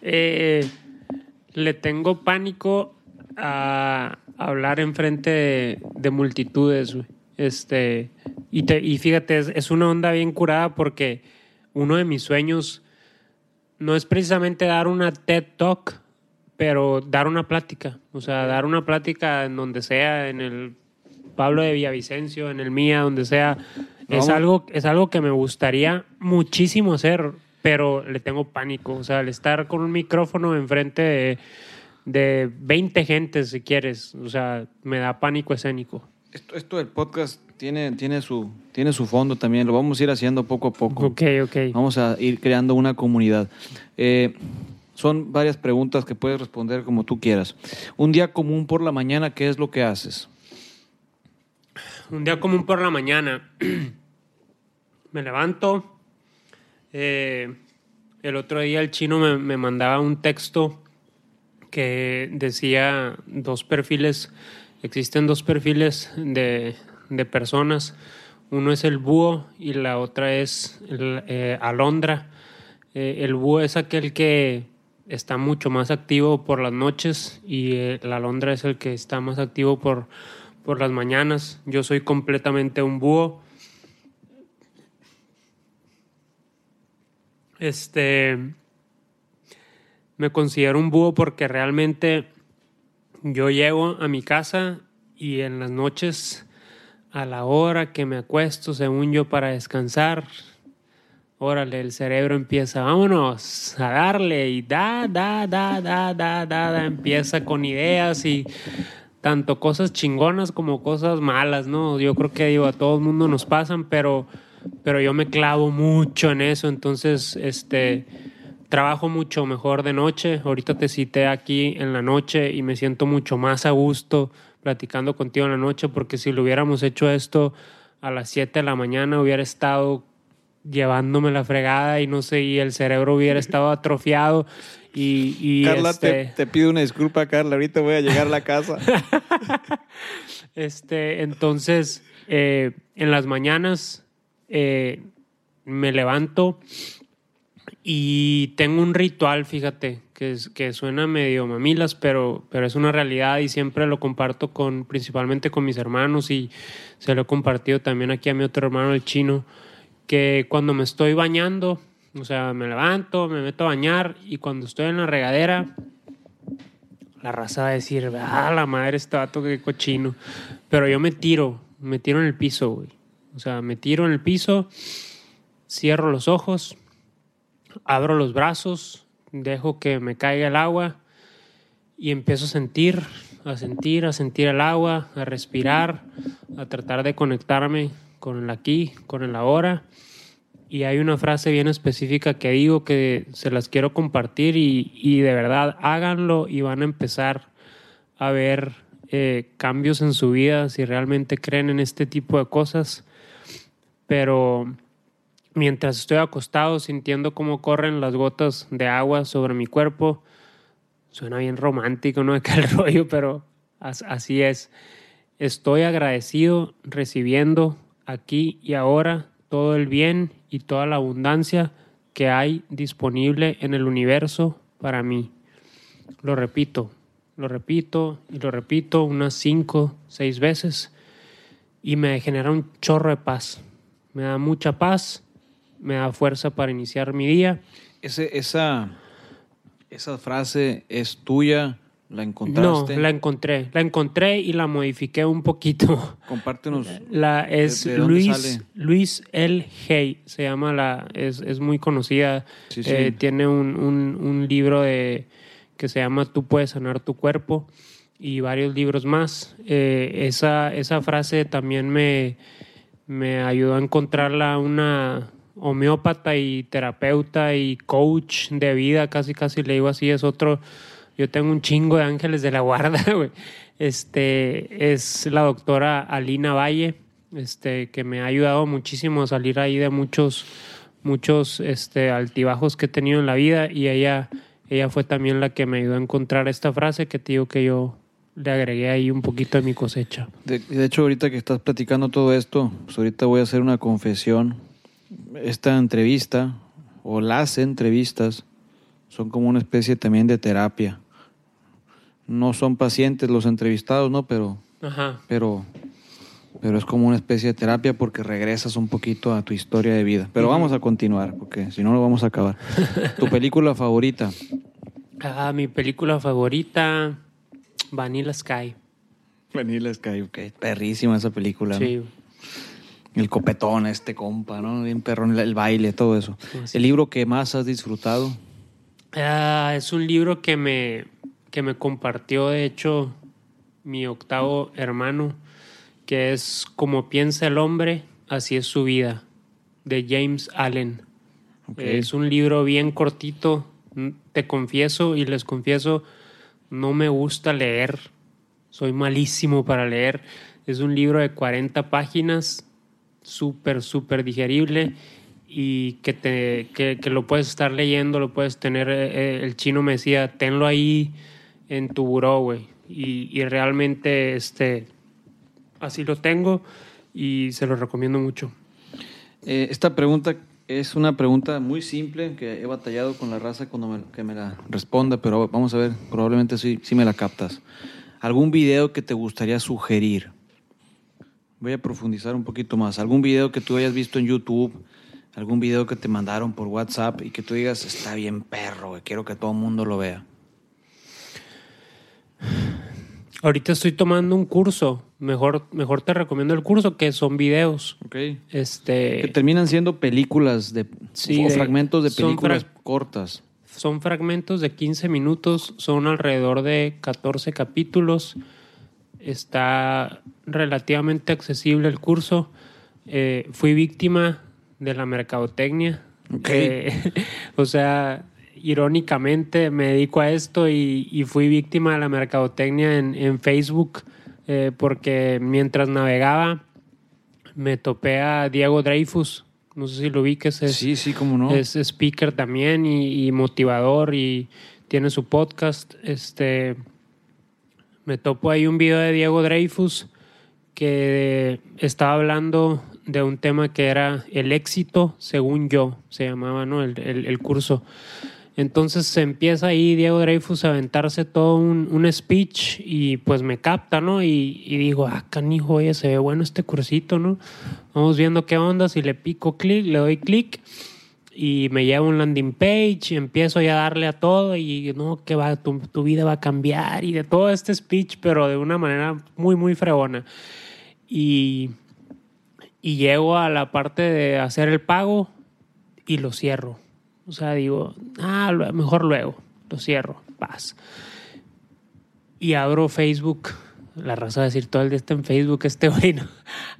Eh, le tengo pánico a hablar enfrente de, de multitudes, güey. Este, y, te- y fíjate, es, es una onda bien curada porque uno de mis sueños no es precisamente dar una TED Talk, pero dar una plática. O sea, dar una plática en donde sea, en el Pablo de Villavicencio, en el Mía, donde sea. Es algo, es algo que me gustaría muchísimo hacer, pero le tengo pánico. O sea, el estar con un micrófono enfrente de, de 20 gentes, si quieres. O sea, me da pánico escénico. Esto, esto del podcast tiene, tiene, su, tiene su fondo también. Lo vamos a ir haciendo poco a poco. Ok, ok. Vamos a ir creando una comunidad. Eh, son varias preguntas que puedes responder como tú quieras. Un día común por la mañana, ¿qué es lo que haces? Un día común por la mañana. [clears throat] me levanto. eh, el otro día el chino me, me mandaba un texto que decía dos perfiles. Existen dos perfiles de, de personas. Uno es el búho y la otra es el, eh, alondra. Eh, el búho es aquel que está mucho más activo por las noches y eh, la alondra es el que está más activo por, por las mañanas. Yo soy completamente un búho. Este. Me considero un búho porque realmente yo llego a mi casa y en las noches, a la hora que me acuesto, según yo, para descansar, órale, el cerebro empieza, vámonos a darle y da, da, da, da, da, da, da, empieza con ideas y tanto cosas chingonas como cosas malas, ¿no? Yo creo que digo, a todo el mundo nos pasan, pero, pero yo me clavo mucho en eso, entonces, este, trabajo mucho mejor de noche. Ahorita te cité aquí en la noche y me siento mucho más a gusto platicando contigo en la noche, porque si lo hubiéramos hecho esto a las 7 de la mañana, hubiera estado llevándome la fregada y no sé, y el cerebro hubiera [laughs] estado atrofiado. Y, y Carla, este, te, te pido una disculpa, Carla. Ahorita voy a llegar a la casa. [laughs] Este, entonces, eh, en las mañanas eh, me levanto y tengo un ritual, fíjate, que, es, que suena medio mamilas, pero, pero es una realidad y siempre lo comparto con, principalmente con mis hermanos y se lo he compartido también aquí a mi otro hermano, el chino, que cuando me estoy bañando, o sea, me levanto, me meto a bañar y cuando estoy en la regadera, la raza va a decir, ah, la madre este vato, cochino. Pero yo me tiro, me tiro en el piso, güey. O sea, me tiro en el piso, cierro los ojos, abro los brazos, dejo que me caiga el agua y empiezo a sentir, a sentir, a sentir el agua, a respirar, a tratar de conectarme con el aquí, con el ahora. Y hay una frase bien específica que digo que se las quiero compartir y, y de verdad háganlo y van a empezar a ver eh, cambios en su vida si realmente creen en este tipo de cosas. Pero mientras estoy acostado sintiendo cómo corren las gotas de agua sobre mi cuerpo, suena bien romántico, ¿no? [laughs] Acá el rollo, pero as- así es. Estoy agradecido recibiendo aquí y ahora todo el bien y toda la abundancia que hay disponible en el universo para mí. Lo repito, lo repito y lo repito unas cinco, seis veces. y me genera un chorro de paz. Me da mucha paz, me da fuerza para iniciar mi día. Esa, esa frase es tuya, la No, encontraste. la encontré. La encontré y la modifiqué un poquito. Compártenos. La es ¿De- de dónde Luis, sale? Luis L. Hay, se llama la, es, es muy conocida. Sí, sí. Eh, tiene un, un- un libro de que se llama Tú puedes sanar tu cuerpo y varios libros más. Eh, esa, esa frase también me, me ayudó a encontrarla una homeópata y terapeuta y coach de vida, casi casi le digo así, es otro, yo tengo un chingo de ángeles de la guarda, [laughs] güey. Este es la doctora Alina Valle, este, que me ha ayudado muchísimo a salir ahí de muchos, muchos este, altibajos que he tenido en la vida y ella, ella fue también la que me ayudó a encontrar esta frase que te digo que yo le agregué ahí un poquito de mi cosecha. De, de hecho, ahorita que estás platicando todo esto, pues ahorita voy a hacer una confesión. Esta entrevista, o las entrevistas, son como una especie también de terapia. No son pacientes los entrevistados, ¿no? Pero, Ajá. pero, pero es como una especie de terapia porque regresas un poquito a tu historia de vida. Pero vamos a continuar, porque si no, no vamos a acabar. [laughs] ¿Tu película favorita? Ah, mi película favorita, Vanilla Sky. Vanilla Sky, ok. Perrísima esa película. ¿no? Sí. El copetón, este compa, ¿no? Bien perrón, el, baile, todo eso. El libro que más has disfrutado. Ah, es un libro que me, que me compartió, de hecho, mi octavo hermano, que es Como piensa el hombre, así es su vida, de James Allen. Ok. Es un libro bien cortito, te confieso y les confieso, no me gusta leer, soy malísimo para leer. Es un libro de 40 páginas, súper, súper digerible y que, te, que, que lo puedes estar leyendo, lo puedes tener. eh, eh, el chino me decía, tenlo ahí en tu buró, güey. Y, realmente este, así lo tengo y se lo recomiendo mucho. Eh, esta pregunta es una pregunta muy simple que he batallado con la raza cuando me, que me la responda, pero vamos a ver, probablemente sí, sí me la captas. ¿Algún video que te gustaría sugerir? Voy a profundizar un poquito más. ¿Algún video que tú hayas visto en YouTube? ¿Algún video que te mandaron por WhatsApp y que tú digas, está bien perro, güey, quiero que todo el mundo lo vea? Ahorita estoy tomando un curso. Mejor, mejor te recomiendo el curso, que son videos. Ok. Este, Que terminan siendo películas de, Sí, o de- fragmentos de películas fra- cortas. Son fragmentos de 15 minutos, son alrededor de 14 capítulos. Está relativamente accesible el curso. Eh, fui víctima de la mercadotecnia. Ok. Eh, [laughs] o sea, irónicamente me dedico a esto y, y fui víctima de la mercadotecnia en, en Facebook eh, porque mientras navegaba me topé a Diego Dreyfus. No sé si lo vi, que es, Sí, sí, cómo no. es speaker también y, y motivador y tiene su podcast. Este, me topo ahí un video de Diego Dreyfus que estaba hablando de un tema que era el éxito según yo, se llamaba ¿no? el, el- el curso. Entonces se empieza ahí Diego Dreyfus a aventarse todo un, un speech y pues me capta, ¿no? Y, digo, ah, canijo, oye, se ve bueno este cursito, ¿no? Vamos viendo qué onda, si le pico clic, le doy clic y me lleva un landing page y empiezo ya a darle a todo y no, que va, tu, tu vida va a cambiar y de todo este speech, pero de una manera muy, muy fregona. Y, y llego a la parte de hacer el pago y lo cierro. O sea, digo, ah, mejor luego, lo cierro, paz. Y abro Facebook, la raza a decir todo el día está en Facebook este güey, [laughs] ¿no?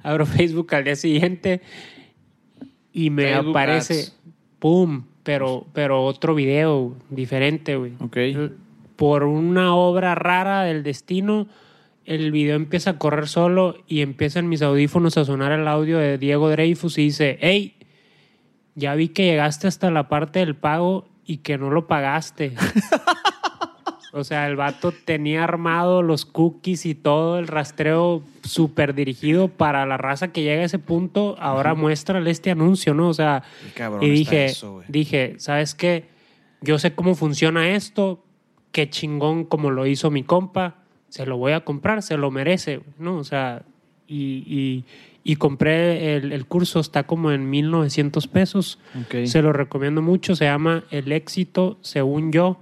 Abro Facebook al día siguiente y me Facebook aparece, Ads. ¡pum! Pero, pero otro video diferente, güey. Ok. Por una obra rara del destino, el video empieza a correr solo y empiezan mis audífonos a sonar el audio de Diego Dreyfus y dice, hey, ya vi que llegaste hasta la parte del pago y que no lo pagaste. [laughs] o sea, el vato tenía armado los cookies y todo el rastreo súper dirigido para la raza que llega a ese punto. Ahora muéstrale este anuncio, ¿no? O sea, y dije, eso, dije, ¿sabes qué? Yo sé cómo funciona esto, qué chingón como lo hizo mi compa, se lo voy a comprar, se lo merece, ¿no? O sea, y, y- y compré el, el curso, está como en 1900 pesos. Se lo recomiendo mucho, se llama El éxito según yo.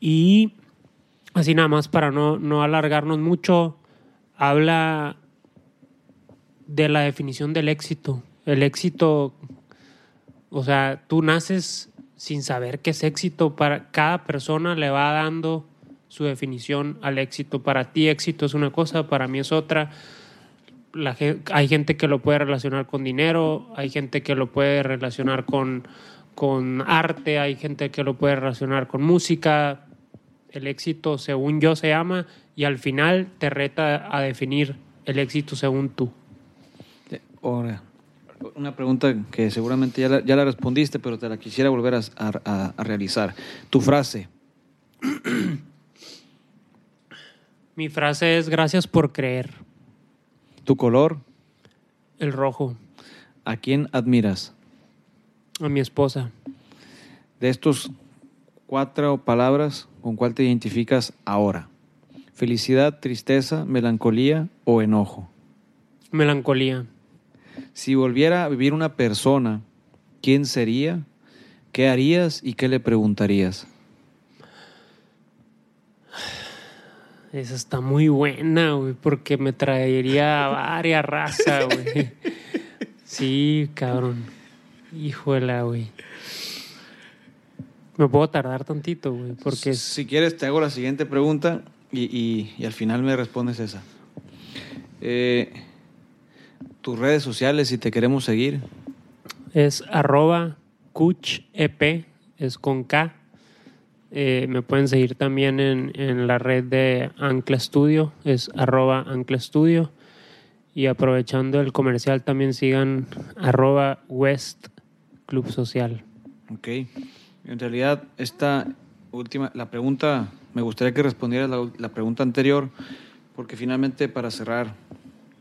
Y así nada más para no, no alargarnos mucho, habla de la definición del éxito. El éxito, o sea, tú naces sin saber qué es éxito. Para cada persona le va dando su definición al éxito. Para ti éxito es una cosa, para mí es otra. La hay gente que lo puede relacionar con dinero, hay gente que lo puede relacionar con, con arte, hay gente que lo puede relacionar con música. El éxito, según yo, se llama y al final te reta a definir el éxito según tú. Ahora, una pregunta que seguramente ya la, ya la respondiste, pero te la quisiera volver a, a- a realizar. Tu frase. Mi frase es gracias por creer. Tu color. El rojo, ¿A quién admiras? a mi esposa. De estos cuatro palabras, ¿con cuál te identificas ahora? Felicidad, tristeza, melancolía o enojo. Melancolía. Si volviera a vivir una persona, ¿quién sería? ¿Qué harías y qué le preguntarías? Esa está muy buena, güey, porque me traería varias razas, güey. Sí, cabrón. Híjola, güey. Me puedo tardar tantito, güey, porque Si quieres, te hago la siguiente pregunta y, y- y al final me respondes esa. Eh, tus redes sociales, si te queremos seguir. es arroba cuchep, es con K. Eh, me pueden seguir también en, en la red de Ancla Studio, es arroba Ancla Studio. Y aprovechando el comercial también sigan arroba West Club Social. Ok. En realidad, esta última, la pregunta, me gustaría que respondieras la, la pregunta anterior, porque finalmente para cerrar,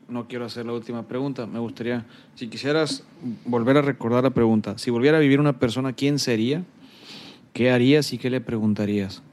no quiero hacer la última pregunta. Me gustaría, si quisieras volver a recordar la pregunta, si volviera a vivir una persona, ¿quién sería? ¿Qué harías y qué le preguntarías?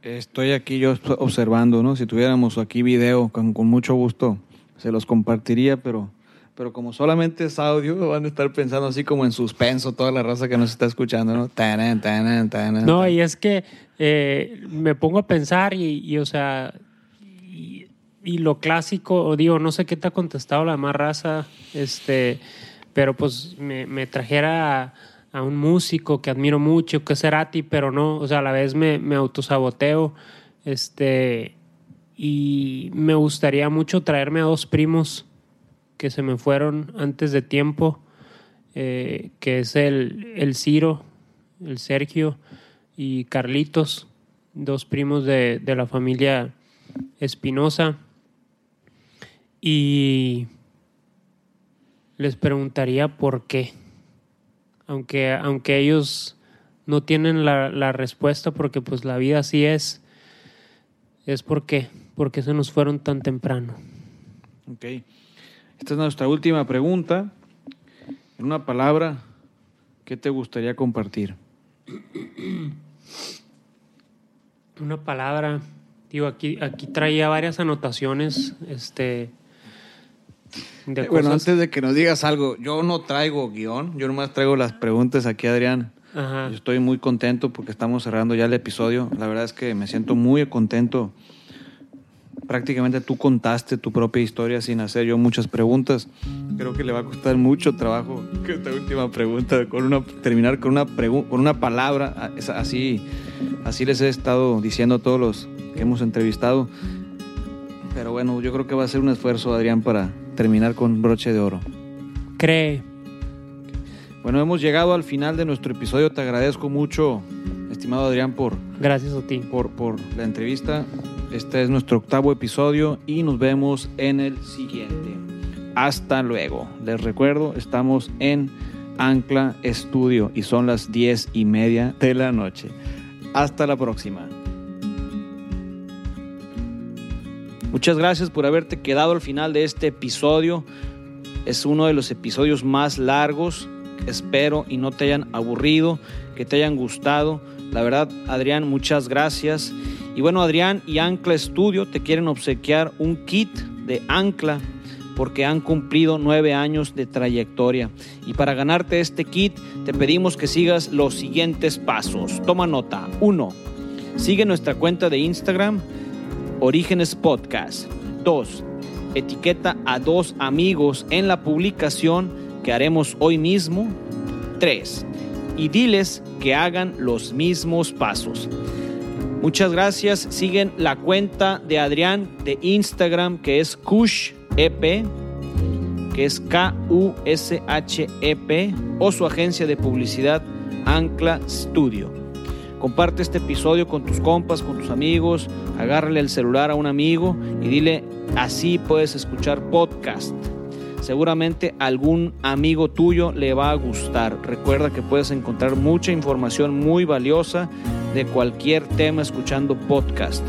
Estoy aquí yo observando, ¿no? Si tuviéramos aquí video, con, con mucho gusto se los compartiría, pero, pero como solamente es audio, [laughs] van a estar pensando así como en suspenso toda la raza que nos está escuchando, ¿no? Taran, taran, taran, No, y es que eh, me pongo a pensar y, y, o sea, y, y lo clásico, o digo, no sé qué te ha contestado la más raza, este, pero pues me, me trajera a, a un músico que admiro mucho, que es Cerati, pero no, o sea, a la vez me, me autosaboteo, este, y me gustaría mucho traerme a dos primos que se me fueron antes de tiempo, eh, que es el, el Ciro, el Sergio y Carlitos, dos primos de, de la familia Espinosa. Y les preguntaría por qué. Aunque, aunque ellos no tienen la, la respuesta porque pues la vida así es, es por qué, porque se nos fueron tan temprano. Ok. Esta es nuestra última pregunta. En una palabra, ¿qué te gustaría compartir? Una palabra, digo, aquí, aquí traía varias anotaciones, este, de Eh, bueno, cosas- antes de que nos digas algo, yo no traigo guion, yo nomás traigo las preguntas aquí, Adrián. Ajá. Yo estoy muy contento porque estamos cerrando ya el episodio. La verdad es que me siento muy contento. Prácticamente tú contaste tu propia historia sin hacer yo muchas preguntas. Creo que le va a costar mucho trabajo que esta última pregunta con una terminar con una con una palabra así así les he estado diciendo a todos los que hemos entrevistado. Pero bueno, yo creo que va a ser un esfuerzo Adrián para terminar con broche de oro. Cree, Bueno, hemos llegado al final de nuestro episodio. Te agradezco mucho, estimado Adrián, por, gracias a ti. por, por la entrevista. Este es nuestro octavo episodio y nos vemos en el siguiente. Hasta luego. Les recuerdo, estamos en Ancla Estudio y son las diez y media de la noche. Hasta la próxima. Muchas gracias por haberte quedado al final de este episodio. Es uno de los episodios más largos. Espero y no te hayan aburrido, que te hayan gustado. La verdad, Adrián, muchas gracias. Y bueno, Adrián y Ancla Studio te quieren obsequiar un kit de Ancla porque han cumplido nueve años de trayectoria. Y para ganarte este kit te pedimos que sigas los siguientes pasos. Toma nota. 1. Sigue nuestra cuenta de Instagram, Orígenes Podcast. 2. Etiqueta a dos amigos en la publicación que haremos hoy mismo. 3. Y diles que hagan los mismos pasos. Muchas gracias. Siguen la cuenta de Adrián de Instagram que es Kush EP, que es K-U-S-H-E-P, o su agencia de publicidad Ancla Studio. Comparte este episodio con tus compas, con tus amigos, agárrale el celular a un amigo y dile, así puedes escuchar podcast. Seguramente algún amigo tuyo le va a gustar. Recuerda que puedes encontrar mucha información muy valiosa de cualquier tema escuchando podcast.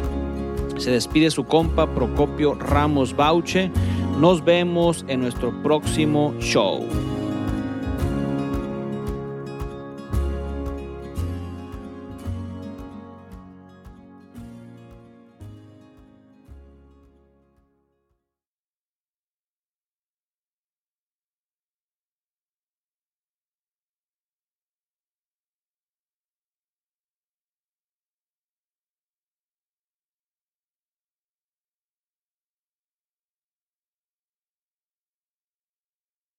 Se despide su compa Procopio Ramos Bauche. Nos vemos en nuestro próximo show.